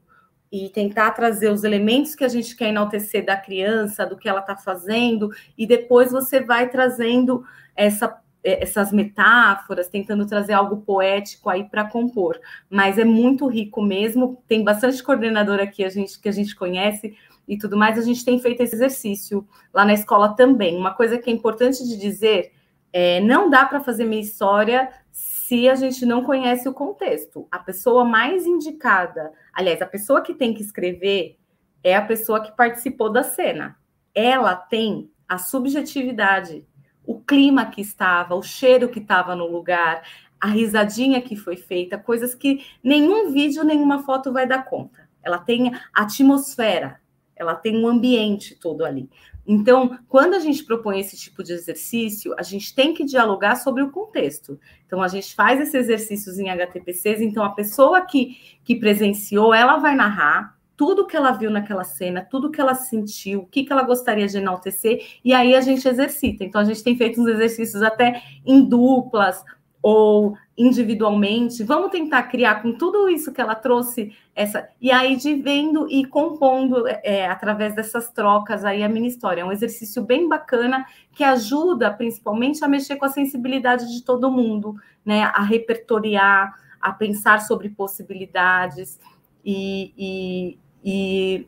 S1: e tentar trazer os elementos que a gente quer enaltecer da criança, do que ela está fazendo, e depois você vai trazendo essa, essas metáforas, tentando trazer algo poético aí para compor. Mas é muito rico mesmo, tem bastante coordenador aqui a gente, que a gente conhece, e tudo mais, a gente tem feito esse exercício lá na escola também. Uma coisa que é importante de dizer é não dá para fazer minha história se a gente não conhece o contexto. A pessoa mais indicada, aliás, a pessoa que tem que escrever é a pessoa que participou da cena. Ela tem a subjetividade, o clima que estava, o cheiro que estava no lugar, a risadinha que foi feita, coisas que nenhum vídeo, nenhuma foto vai dar conta. Ela tem a atmosfera, ela tem um ambiente todo ali. Então, quando a gente propõe esse tipo de exercício, a gente tem que dialogar sobre o contexto. Então, a gente faz esses exercícios em HTPCs, então a pessoa que, que presenciou, ela vai narrar tudo que ela viu naquela cena, tudo que ela sentiu, o que, que ela gostaria de enaltecer, e aí a gente exercita. Então, a gente tem feito uns exercícios até em duplas, ou individualmente, vamos tentar criar com tudo isso que ela trouxe essa e aí de vendo e compondo é, através dessas trocas aí a minha história. É um exercício bem bacana que ajuda principalmente a mexer com a sensibilidade de todo mundo, né? A repertoriar, a pensar sobre possibilidades e, e, e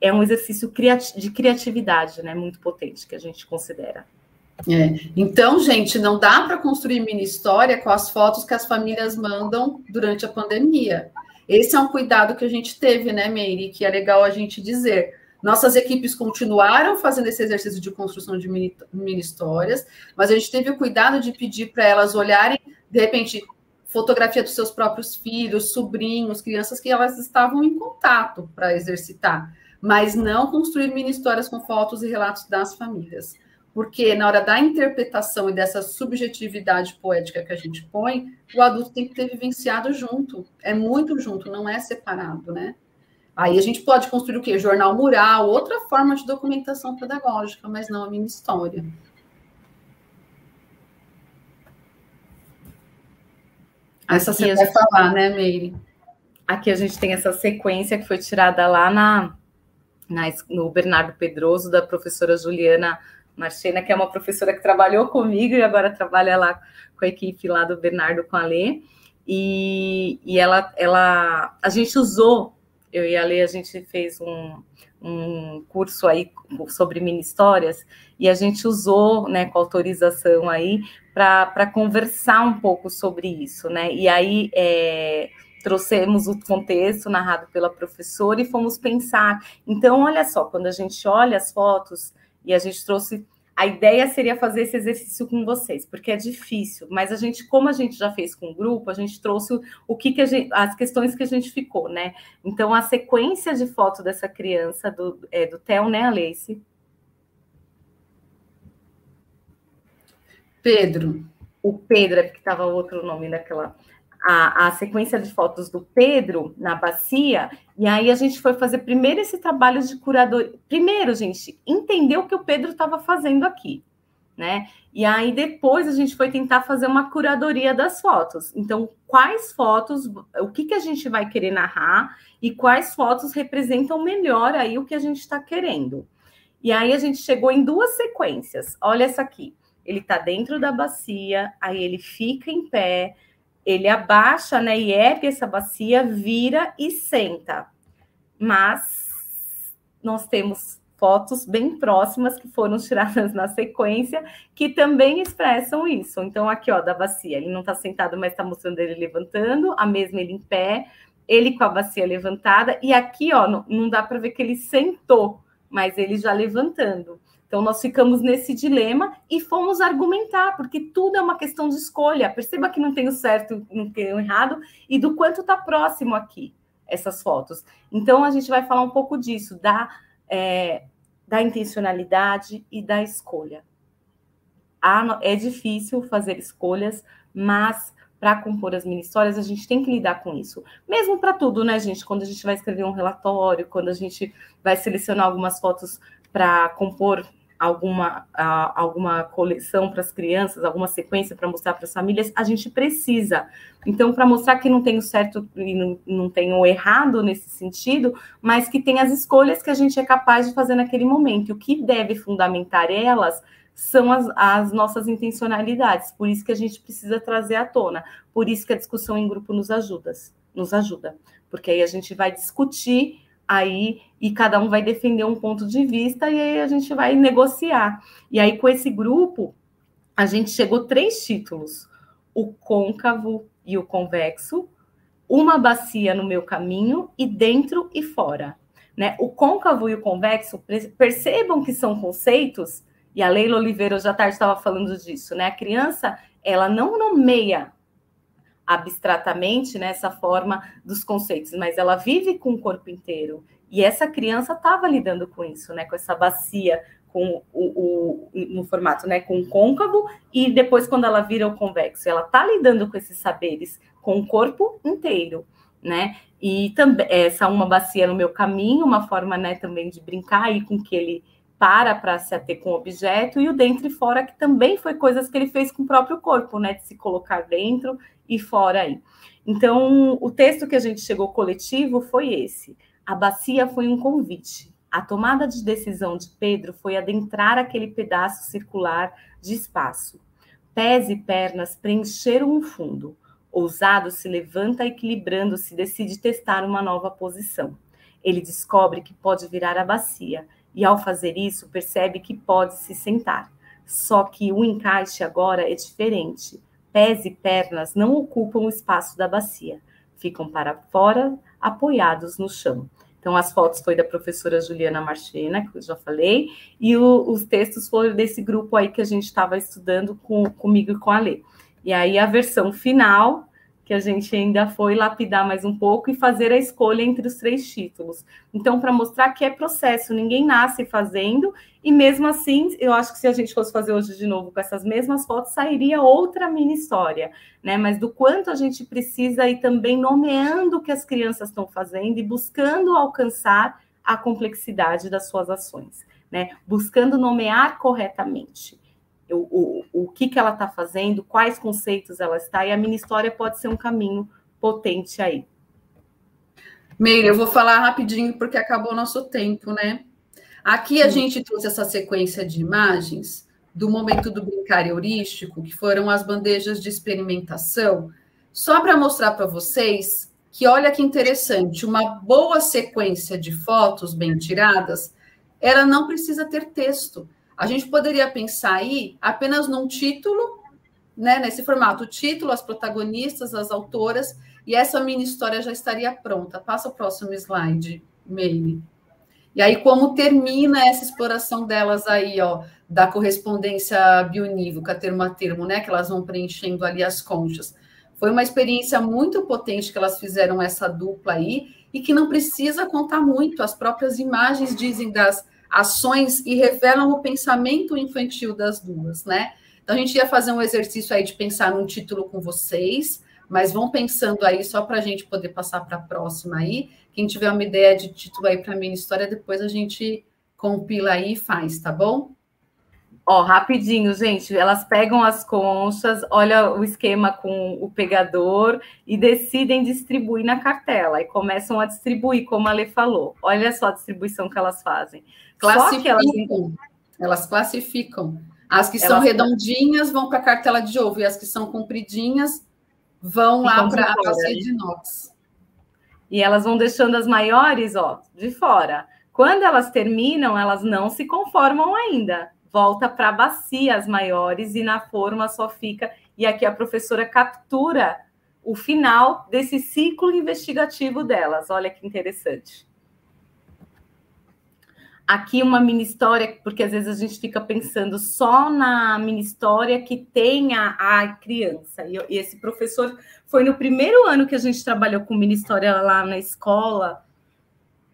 S1: é um exercício de criatividade, né? Muito potente que a gente considera.
S2: É. Então, gente, não dá para construir mini história com as fotos que as famílias mandam durante a pandemia. Esse é um cuidado que a gente teve, né, Meire, que é legal a gente dizer. Nossas equipes continuaram fazendo esse exercício de construção de mini, mini histórias, mas a gente teve o cuidado de pedir para elas olharem, de repente, fotografia dos seus próprios filhos, sobrinhos, crianças que elas estavam em contato para exercitar, mas não construir mini histórias com fotos e relatos das famílias porque na hora da interpretação e dessa subjetividade poética que a gente põe, o adulto tem que ter vivenciado junto, é muito junto, não é separado, né? Aí a gente pode construir o quê? Jornal mural, outra forma de documentação pedagógica, mas não a minha história. Essa você vai falar, né, Meire?
S1: Aqui a gente tem essa sequência que foi tirada lá na, na, no Bernardo Pedroso, da professora Juliana Marcena, que é uma professora que trabalhou comigo e agora trabalha lá com a equipe lá do Bernardo com a Lê. E, e ela, ela, a gente usou, eu e a Lê, a gente fez um, um curso aí sobre mini histórias e a gente usou, né, com autorização aí, para conversar um pouco sobre isso, né? E aí, é, trouxemos o contexto narrado pela professora e fomos pensar. Então, olha só, quando a gente olha as fotos e a gente trouxe a ideia seria fazer esse exercício com vocês, porque é difícil, mas a gente, como a gente já fez com o grupo, a gente trouxe o, o que, que gente, as questões que a gente ficou, né? Então, a sequência de foto dessa criança, do, é, do Theo, né, Alice?
S2: Pedro.
S1: O Pedro, é porque estava outro nome naquela a, a sequência de fotos do Pedro na bacia, e aí a gente foi fazer primeiro esse trabalho de curador. Primeiro, gente, entender o que o Pedro estava fazendo aqui, né? E aí depois a gente foi tentar fazer uma curadoria das fotos. Então, quais fotos, o que, que a gente vai querer narrar e quais fotos representam melhor aí o que a gente está querendo. E aí a gente chegou em duas sequências. Olha essa aqui. Ele está dentro da bacia, aí ele fica em pé, ele abaixa, né, e ergue essa bacia, vira e senta. Mas nós temos fotos bem próximas que foram (laughs) tiradas na sequência que também expressam isso. Então aqui, ó, da bacia, ele não está sentado, mas está mostrando ele levantando, a mesma ele em pé, ele com a bacia levantada e aqui, ó, não, não dá para ver que ele sentou, mas ele já levantando. Então, nós ficamos nesse dilema e fomos argumentar, porque tudo é uma questão de escolha. Perceba que não tem o certo, não tem o errado, e do quanto está próximo aqui essas fotos. Então, a gente vai falar um pouco disso, da, é, da intencionalidade e da escolha. é difícil fazer escolhas, mas para compor as mini histórias, a gente tem que lidar com isso. Mesmo para tudo, né, gente? Quando a gente vai escrever um relatório, quando a gente vai selecionar algumas fotos para compor alguma, alguma coleção para as crianças, alguma sequência para mostrar para as famílias, a gente precisa. Então, para mostrar que não tem o certo e não, não tem o errado nesse sentido, mas que tem as escolhas que a gente é capaz de fazer naquele momento. E o que deve fundamentar elas são as, as nossas intencionalidades. Por isso que a gente precisa trazer à tona. Por isso que a discussão em grupo nos ajuda, nos ajuda. Porque aí a gente vai discutir aí e cada um vai defender um ponto de vista e aí a gente vai negociar. E aí com esse grupo a gente chegou três títulos: o côncavo e o convexo, uma bacia no meu caminho e dentro e fora. Né? O côncavo e o convexo, percebam que são conceitos, e a Leila Oliveira já tarde estava falando disso, né? A criança, ela não nomeia abstratamente nessa né, forma dos conceitos, mas ela vive com o corpo inteiro. E essa criança estava lidando com isso, né? Com essa bacia, com o, o, no formato, né? Com o côncavo, e depois, quando ela vira o convexo, ela está lidando com esses saberes com o corpo inteiro, né? E também essa uma bacia no meu caminho, uma forma, né, também de brincar aí com que ele para para se ater com o objeto, e o dentro e fora, que também foi coisas que ele fez com o próprio corpo, né? De se colocar dentro e fora aí. Então, o texto que a gente chegou coletivo foi esse. A bacia foi um convite. A tomada de decisão de Pedro foi adentrar aquele pedaço circular de espaço. Pés e pernas preencheram um fundo. Ousado se levanta equilibrando-se, decide testar uma nova posição. Ele descobre que pode virar a bacia e, ao fazer isso, percebe que pode se sentar. Só que o encaixe agora é diferente. Pés e pernas não ocupam o espaço da bacia, ficam para fora, apoiados no chão. Então, as fotos foi da professora Juliana Marchena, que eu já falei, e o, os textos foram desse grupo aí que a gente estava estudando com, comigo e com a Lê. E aí, a versão final que a gente ainda foi lapidar mais um pouco e fazer a escolha entre os três títulos. Então, para mostrar que é processo, ninguém nasce fazendo, e mesmo assim, eu acho que se a gente fosse fazer hoje de novo com essas mesmas fotos, sairia outra mini história, né? Mas do quanto a gente precisa ir também nomeando o que as crianças estão fazendo e buscando alcançar a complexidade das suas ações, né? Buscando nomear corretamente o, o, o que, que ela está fazendo, quais conceitos ela está, e a minha história pode ser um caminho potente aí.
S2: Meire, eu vou falar rapidinho porque acabou o nosso tempo, né? Aqui a Sim. gente trouxe essa sequência de imagens do momento do brincar heurístico, que foram as bandejas de experimentação, só para mostrar para vocês que olha que interessante, uma boa sequência de fotos bem tiradas, ela não precisa ter texto. A gente poderia pensar aí apenas num título né, nesse formato, o título, as protagonistas, as autoras, e essa mini história já estaria pronta. Passa o próximo slide, Meire. E aí, como termina essa exploração delas aí, ó, da correspondência bionívoca, termo a termo, né? Que elas vão preenchendo ali as conchas. Foi uma experiência muito potente que elas fizeram essa dupla aí, e que não precisa contar muito. As próprias imagens dizem das ações e revelam o pensamento infantil das duas, né? Então, a gente ia fazer um exercício aí de pensar num título com vocês, mas vão pensando aí só para a gente poder passar para a próxima aí. Quem tiver uma ideia de título aí para minha história, depois a gente compila aí e faz, tá bom?
S1: Ó, rapidinho, gente, elas pegam as conchas, olha o esquema com o pegador e decidem distribuir na cartela e começam a distribuir, como a Lê falou. Olha só a distribuição que elas fazem.
S2: Classificam. Elas... elas... classificam. As que elas... são redondinhas vão para a cartela de ovo e as que são compridinhas vão lá para a bacia de inox.
S1: E elas vão deixando as maiores, ó, de fora. Quando elas terminam, elas não se conformam ainda. Volta para a bacia as maiores e na forma só fica. E aqui a professora captura o final desse ciclo investigativo delas. Olha que interessante aqui uma mini história, porque às vezes a gente fica pensando só na mini história que tem a, a criança. E, e, esse professor foi no primeiro ano que a gente trabalhou com mini história lá na escola,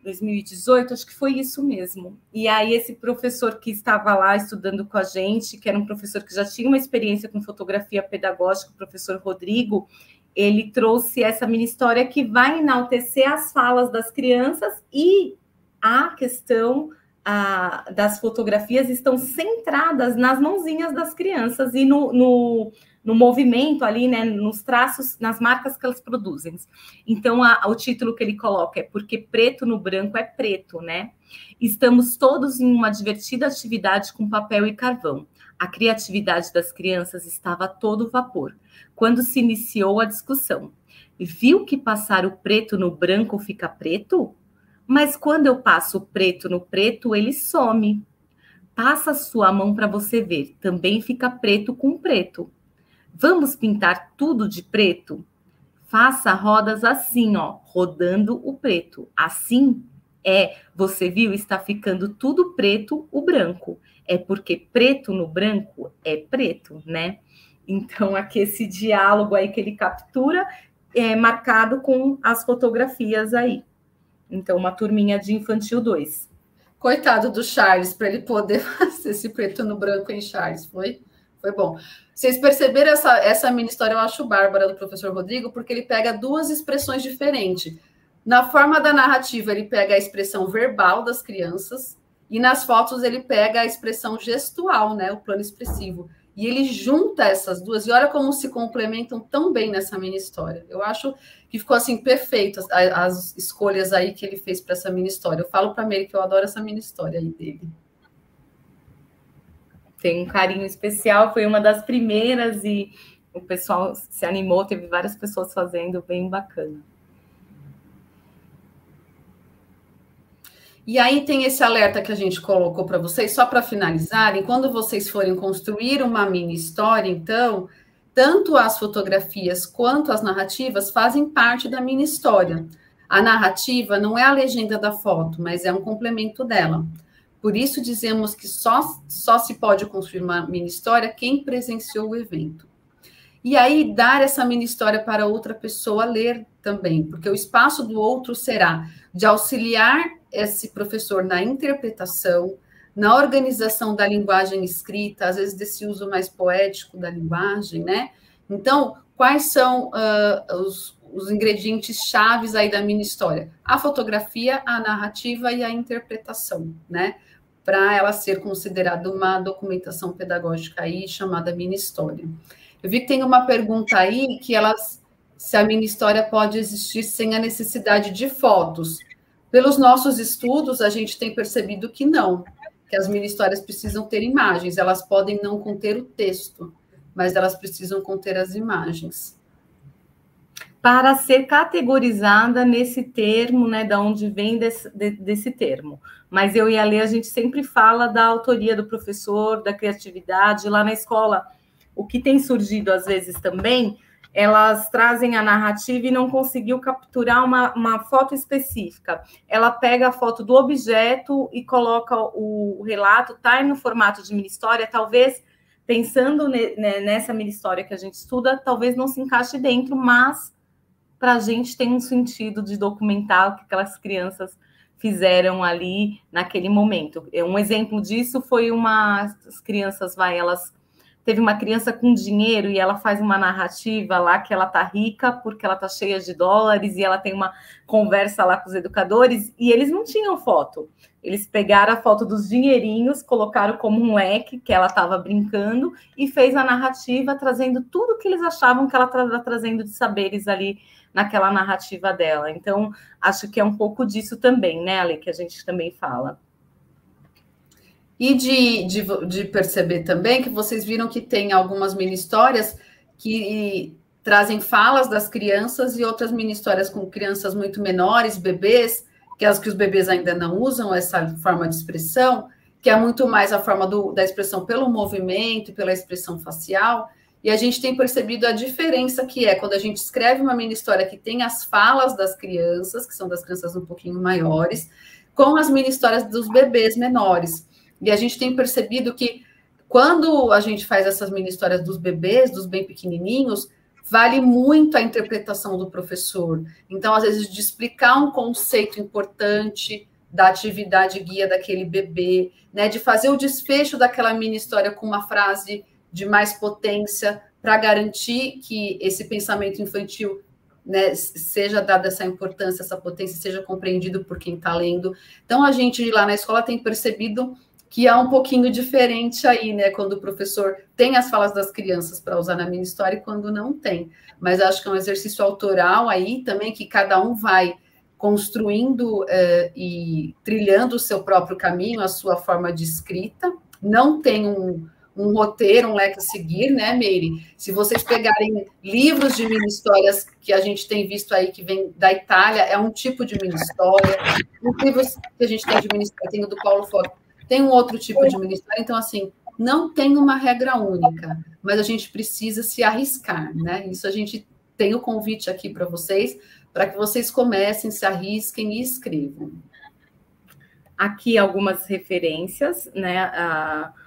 S1: 2018, acho que foi isso mesmo. E aí esse professor que estava lá estudando com a gente, que era um professor que já tinha uma experiência com fotografia pedagógica, o professor Rodrigo, ele trouxe essa mini história que vai enaltecer as falas das crianças e a questão a, das fotografias estão centradas nas mãozinhas das crianças e no, no, no, movimento ali, né, nos traços, nas marcas que elas produzem. Então, a, o título que ele coloca é Porque Preto no Branco é Preto, né? Estamos todos em uma divertida atividade com papel e carvão. A criatividade das crianças estava a todo vapor quando se iniciou a discussão. Viu que passar o preto no branco fica preto? Mas quando eu passo preto no preto, ele some. Passa sua mão para você ver, também fica preto com preto. Vamos pintar tudo de preto? Faça rodas assim, ó, rodando o preto. Assim é, você viu, está ficando tudo preto o branco. É porque preto no branco é preto, né? Então, (laughs) aqui esse diálogo aí que ele captura é marcado com as fotografias aí. Então, uma turminha de infantil 2.
S2: Coitado do Charles, para ele poder (laughs) fazer esse preto no branco em Charles. Foi, foi bom. Vocês perceberam essa, essa mini história, eu acho bárbara do professor Rodrigo, porque ele pega duas expressões diferentes. Na forma da narrativa, ele pega a expressão verbal das crianças, e nas fotos ele pega a expressão gestual, né? O plano expressivo. E ele junta essas duas, e olha como se complementam tão bem nessa mini história. Eu acho que ficou assim perfeito as, as escolhas aí que ele fez para essa mini história. Eu falo para ele que eu adoro essa mini história aí dele.
S1: Tem um carinho especial, foi uma das primeiras e o pessoal se animou, teve várias pessoas fazendo, bem bacana.
S2: E aí tem esse alerta que a gente colocou para vocês, só para finalizarem, quando vocês forem construir uma mini história, então, tanto as fotografias quanto as narrativas fazem parte da mini história. A narrativa não é a legenda da foto, mas é um complemento dela. Por isso dizemos que só, só se pode construir uma mini história quem presenciou o evento. E aí dar essa mini história para outra pessoa ler também, porque o espaço do outro será de auxiliar esse professor na interpretação, na organização da linguagem escrita, às vezes desse uso mais poético da linguagem, né? Então, quais são uh, os, os ingredientes chaves aí da minha história? A fotografia, a narrativa e a interpretação, né? Para ela ser considerada uma documentação pedagógica aí chamada mini história. Eu vi que tem uma pergunta aí que elas se a mini história pode existir sem a necessidade de fotos. Pelos nossos estudos, a gente tem percebido que não, que as mini histórias precisam ter imagens, elas podem não conter o texto, mas elas precisam conter as imagens.
S1: Para ser categorizada nesse termo, né, da onde vem desse, de, desse termo. Mas eu e a Lê, a gente sempre fala da autoria do professor, da criatividade. Lá na escola, o que tem surgido às vezes também, elas trazem a narrativa e não conseguiu capturar uma, uma foto específica. Ela pega a foto do objeto e coloca o, relato, tá no formato de mini história, talvez pensando né, nessa mini história que a gente estuda, talvez não se encaixe dentro, mas para a gente tem um sentido de documentar o que aquelas crianças fizeram ali naquele momento. Um exemplo disso foi uma as crianças vai elas teve uma criança com dinheiro e ela faz uma narrativa lá que ela tá rica porque ela tá cheia de dólares e ela tem uma conversa lá com os educadores e eles não tinham foto. Eles pegaram a foto dos dinheirinhos, colocaram como um leque que ela estava brincando e fez a narrativa trazendo tudo que eles achavam que ela estava trazendo de saberes ali naquela narrativa dela. Então, acho que é um pouco disso também, né, Ale, que a gente também fala.
S2: E de, de, de, perceber também que vocês viram que tem algumas mini histórias que trazem falas das crianças e outras mini histórias com crianças muito menores, bebês, que é as que os bebês ainda não usam essa forma de expressão, que é muito mais a forma do, da expressão pelo movimento, pela expressão facial. E a gente tem percebido a diferença que é quando a gente escreve uma mini história que tem as falas das crianças, que são das crianças um pouquinho maiores, com as mini histórias dos bebês menores. E a gente tem percebido que quando a gente faz essas mini histórias dos bebês, dos bem pequenininhos, vale muito a interpretação do professor. Então, às vezes, de explicar um conceito importante da atividade guia daquele bebê, né, de fazer o desfecho daquela mini história com uma frase de mais potência para garantir que esse pensamento infantil né, seja dada essa importância, essa potência, seja compreendido por quem está lendo. Então, a gente lá na escola tem percebido que é um pouquinho diferente aí, né? Quando o professor tem as falas das crianças para usar na minha história e quando não tem. Mas acho que é um exercício autoral aí também que cada um vai construindo uh, e trilhando o seu próprio caminho, a sua forma de escrita. Não tem um, um roteiro, um leque a seguir, né, Meire? Se vocês pegarem livros de mini histórias que a gente tem visto aí, que vem da Itália, é um tipo de mini história. Os livros que a gente tem de mini história, tem o do Paulo Foto, tem um outro tipo de ministério, então, assim, não tem uma regra única, mas a gente precisa se arriscar, né? Isso a gente tem o convite aqui para vocês, para que vocês comecem, se arrisquem e escrevam.
S1: Aqui algumas referências, né? Uh,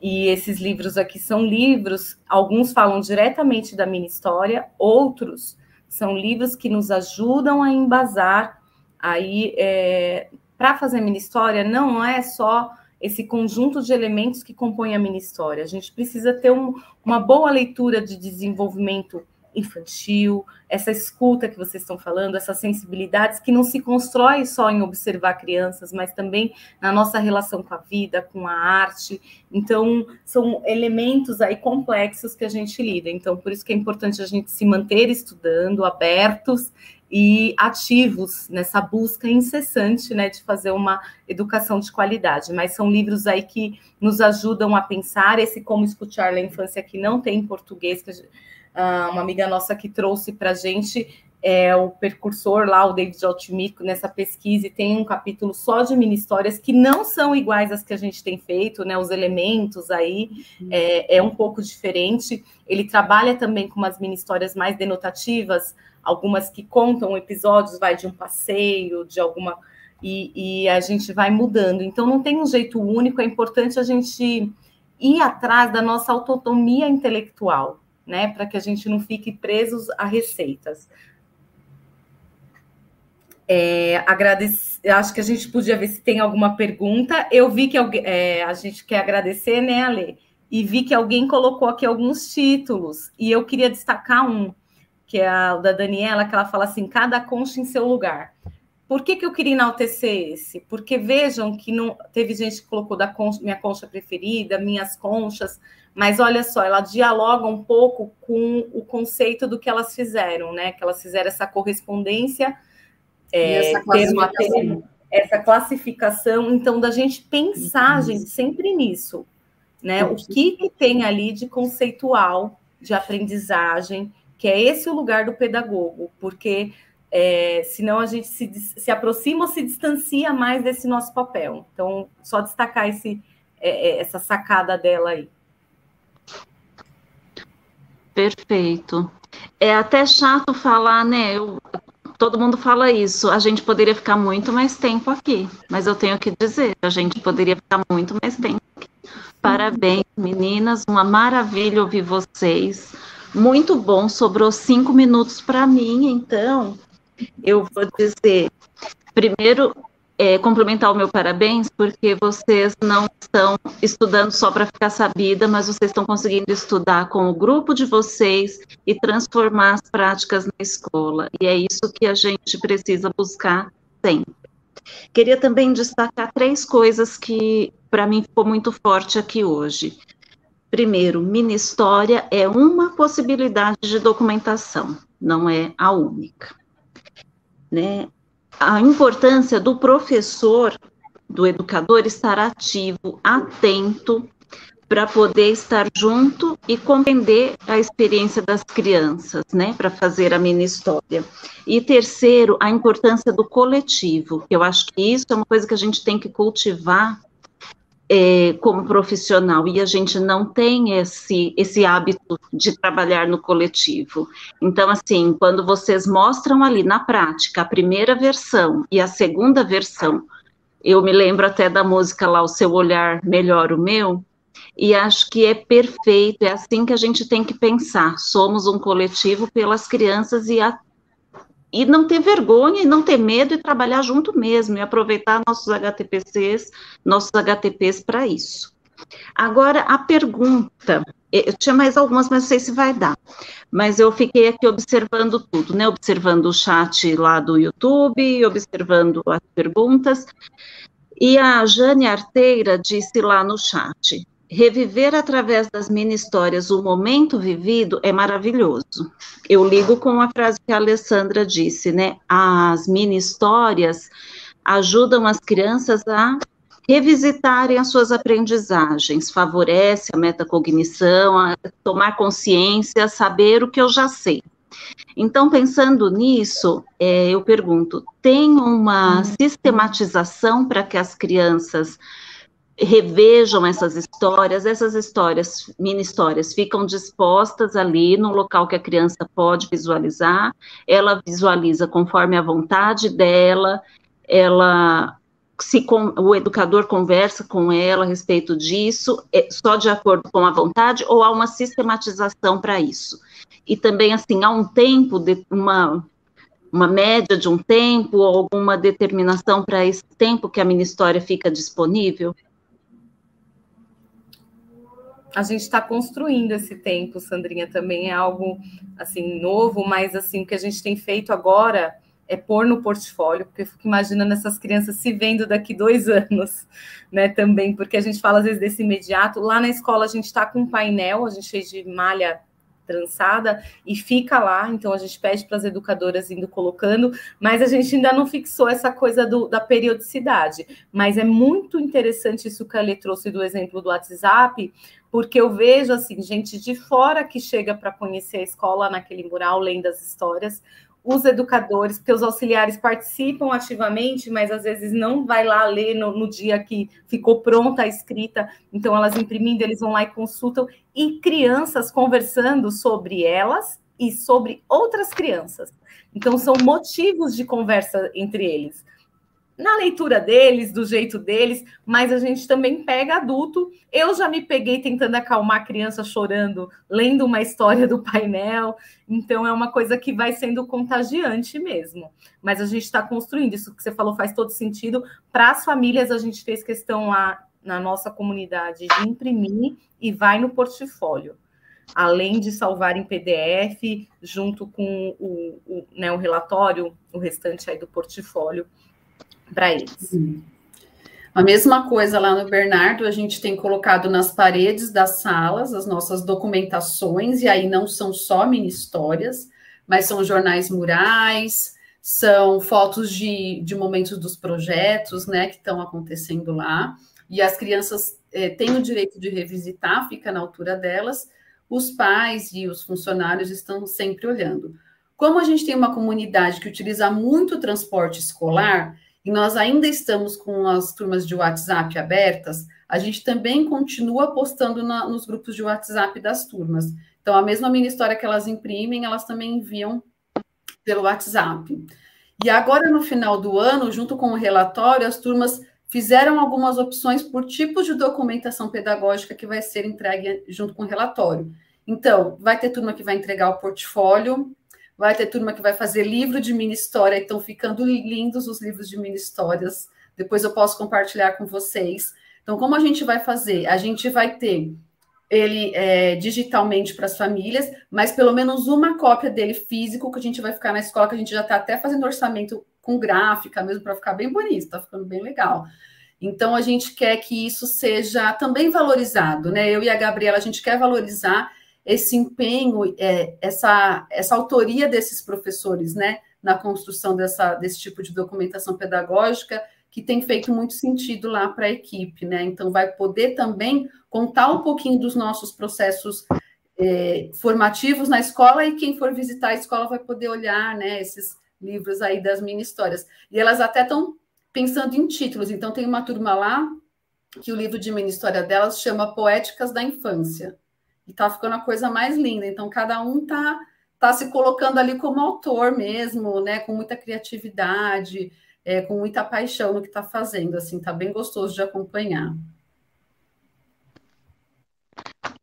S1: e esses livros aqui são livros, alguns falam diretamente da minha história, outros são livros que nos ajudam a embasar aí é, para fazer minha história não é só esse conjunto de elementos que compõem a minha história. A gente precisa ter um, uma boa leitura de desenvolvimento infantil, essa escuta que vocês estão falando, essas sensibilidades que não se constrói só em observar crianças, mas também na nossa relação com a vida, com a arte. Então, são elementos aí complexos que a gente lida. Então, por isso que é importante a gente se manter estudando, abertos e ativos nessa busca incessante né, de fazer uma educação de qualidade. Mas são livros aí que nos ajudam a pensar esse como escutar na infância que não tem em português, que ah, uma amiga nossa que trouxe para a gente é o percursor lá, o David Altimico, nessa pesquisa, e tem um capítulo só de mini histórias que não são iguais às que a gente tem feito, né? Os elementos aí uhum. é, é um pouco diferente. Ele trabalha também com umas mini histórias mais denotativas, algumas que contam episódios, vai de um passeio, de alguma. E, e, a gente vai mudando. Então, não tem um jeito único, é importante a gente ir atrás da nossa autonomia intelectual, né? Para que a gente não fique presos a receitas. É, agradecer, acho que a gente podia ver se tem alguma pergunta. Eu vi que é, a gente quer agradecer, né, Ale? E vi que alguém colocou aqui alguns títulos, e eu queria destacar um que é a da Daniela, que ela fala assim: cada concha em seu lugar. Por que, que eu queria enaltecer esse? Porque vejam que não teve gente que colocou da concha, minha concha preferida, minhas conchas, mas olha só, ela dialoga um pouco com o conceito do que elas fizeram, né? Que elas fizeram essa correspondência,
S2: é, essa, classificação.
S1: essa classificação, então, da gente pensar, gente, sempre nisso, né? O que, que tem ali de conceitual de aprendizagem que é esse o lugar do pedagogo, porque é, senão a gente se, se aproxima ou se distancia mais desse nosso papel. Então, só destacar esse, é, é essa sacada dela aí.
S3: Perfeito. É até chato falar, né? Eu, todo mundo fala isso. A gente poderia ficar muito mais tempo aqui, mas eu tenho que dizer, a gente poderia ficar muito mais tempo aqui. Parabéns, meninas, uma maravilha ouvir vocês. Muito bom, sobrou cinco minutos para mim, então eu vou dizer, primeiro, é, complementar o meu parabéns, porque vocês não estão estudando só para ficar sabida, mas vocês estão conseguindo estudar com o grupo de vocês e transformar as práticas na escola. E é isso que a gente precisa buscar sempre. Queria também destacar três coisas que para mim ficou muito forte aqui hoje. Primeiro, mini história é uma possibilidade de documentação, não é a única. Né? A importância do professor, do educador, estar ativo, atento, para poder estar junto e compreender a experiência das crianças, né, para fazer a mini história. E terceiro, a importância do coletivo, eu acho que isso é uma coisa que a gente tem que cultivar é, como profissional e a gente não tem esse, esse hábito de trabalhar no coletivo. Então, assim, quando vocês mostram ali na prática a primeira versão e a segunda versão, eu me lembro até da música lá, O Seu Olhar Melhor o Meu, e acho que é perfeito, é assim que a gente tem que pensar. Somos um coletivo pelas crianças e a e não ter vergonha e não ter medo e trabalhar junto mesmo e aproveitar nossos HTPCs, nossos HTPs para isso. Agora, a pergunta, eu tinha mais algumas, mas não sei se vai dar, mas eu fiquei aqui observando tudo, né, observando o chat lá do YouTube, observando as perguntas, e a Jane Arteira disse lá no chat, reviver através das mini histórias o momento vivido é maravilhoso. Eu ligo com a frase que a Alessandra disse, né? As mini histórias ajudam as crianças a revisitarem as suas aprendizagens, favorece a metacognição, a tomar consciência, a saber o que eu já sei. Então, pensando nisso, é, eu pergunto: tem uma uhum. sistematização para que as crianças revejam essas histórias, essas histórias, mini histórias, ficam dispostas ali no local que a criança pode visualizar, ela visualiza conforme a vontade dela, ela se com, o educador conversa com ela a respeito disso, é só de acordo com a vontade, ou há uma sistematização para isso. E também, assim, há um tempo, de, uma, uma média de um tempo, alguma determinação para esse tempo que a mini história fica disponível?
S1: A gente está construindo esse tempo, Sandrinha, também é algo assim novo, mas assim o que a gente tem feito agora é pôr no portfólio, porque eu fico imaginando essas crianças se vendo daqui dois anos, né? Também, porque a gente fala às vezes desse imediato. Lá na escola a gente está com um painel, a gente fez de malha trançada e fica lá. Então a gente pede para as educadoras indo colocando, mas a gente ainda não fixou essa coisa do, da periodicidade. Mas é muito interessante isso que a Lê trouxe do exemplo do WhatsApp, porque eu vejo assim gente de fora que chega para conhecer a escola naquele mural, lendo as histórias, os educadores, porque os auxiliares participam ativamente, mas às vezes não vai lá ler no, no, dia que ficou pronta a escrita, então elas imprimindo, eles vão lá e consultam, e crianças conversando sobre elas e sobre outras crianças. Então são motivos de conversa entre eles na leitura deles, do jeito deles, mas a gente também pega adulto. Eu já me peguei tentando acalmar a criança chorando, lendo uma história do painel, então é uma coisa que vai sendo contagiante mesmo. Mas a gente está construindo, isso que você falou faz todo sentido. Para as famílias, a gente fez questão lá na nossa comunidade de imprimir e vai no portfólio. Além de salvar em PDF, junto com o, o, né, o relatório, o restante aí do portfólio, para eles.
S2: A mesma coisa lá no Bernardo, a gente tem colocado nas paredes das salas as nossas documentações, e aí não são só mini histórias, mas são jornais murais, são fotos de, de momentos dos projetos, né, que estão acontecendo lá, e as crianças é, têm o direito de revisitar, fica na altura delas, os pais e os funcionários estão sempre olhando. Como a gente tem uma comunidade que utiliza muito transporte escolar, nós ainda estamos com as turmas de WhatsApp abertas, a gente também continua postando na, nos grupos de WhatsApp das turmas. Então, Então, a mesma mini história que elas imprimem, elas também enviam pelo WhatsApp. E agora, no final do ano, junto com o relatório, as turmas fizeram algumas opções por tipos de documentação pedagógica que vai ser entregue junto com o relatório. Então, vai ter turma que vai entregar o portfólio, vai ter turma que vai fazer livro de mini história, estão ficando lindos os livros de mini histórias. Depois eu posso compartilhar com vocês. Então, como a gente vai fazer? A gente vai ter ele é, digitalmente para as famílias, mas pelo menos uma cópia dele físico que a gente vai ficar na escola, que a gente já está até fazendo orçamento com gráfica mesmo para ficar bem bonito, está ficando bem legal. Então a gente quer que isso seja também valorizado, né? Eu e a Gabriela a gente quer valorizar esse empenho, é, essa, essa autoria desses professores, né, na construção dessa, desse tipo de documentação pedagógica, que tem feito muito sentido lá para a equipe, né? Então, vai poder também contar um pouquinho dos nossos processos é, formativos na escola, e quem for visitar a escola vai poder olhar, né, esses livros aí das mini histórias. E elas até estão pensando em títulos, então, tem uma turma lá que o livro de mini história delas chama Poéticas da Infância e tá ficando a coisa mais linda. Então, cada um tá, tá se colocando ali como autor mesmo, né? Com muita criatividade, é, com muita paixão no que está fazendo. Assim, tá bem gostoso de acompanhar.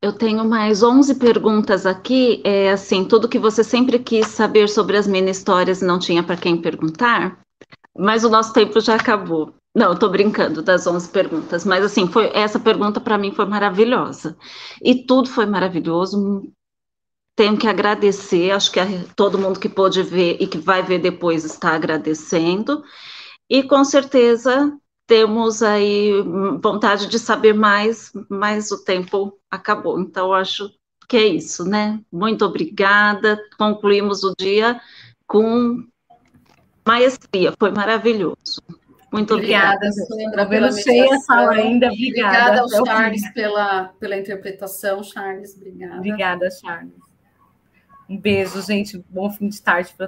S3: Eu tenho mais 11 perguntas aqui. É assim, tudo que você sempre quis saber sobre as mini histórias não tinha para quem perguntar, mas o nosso tempo já acabou. Não, estou brincando das 11 perguntas, mas assim, foi essa pergunta para mim foi maravilhosa. E tudo foi maravilhoso. Tenho que agradecer, acho que todo mundo que pôde ver e que vai ver depois está agradecendo. E com certeza temos aí vontade de saber mais, mas o tempo acabou. Então, acho que é isso, né? Muito obrigada. Concluímos o dia com maestria, foi maravilhoso. Muito obrigada. Obrigada,
S2: Sandra, pela cheia a sala ainda. Obrigada. Obrigada ao Charles pela, pela interpretação. Charles, obrigada.
S1: Obrigada, Charles. Um beijo, gente. Bom fim de tarde para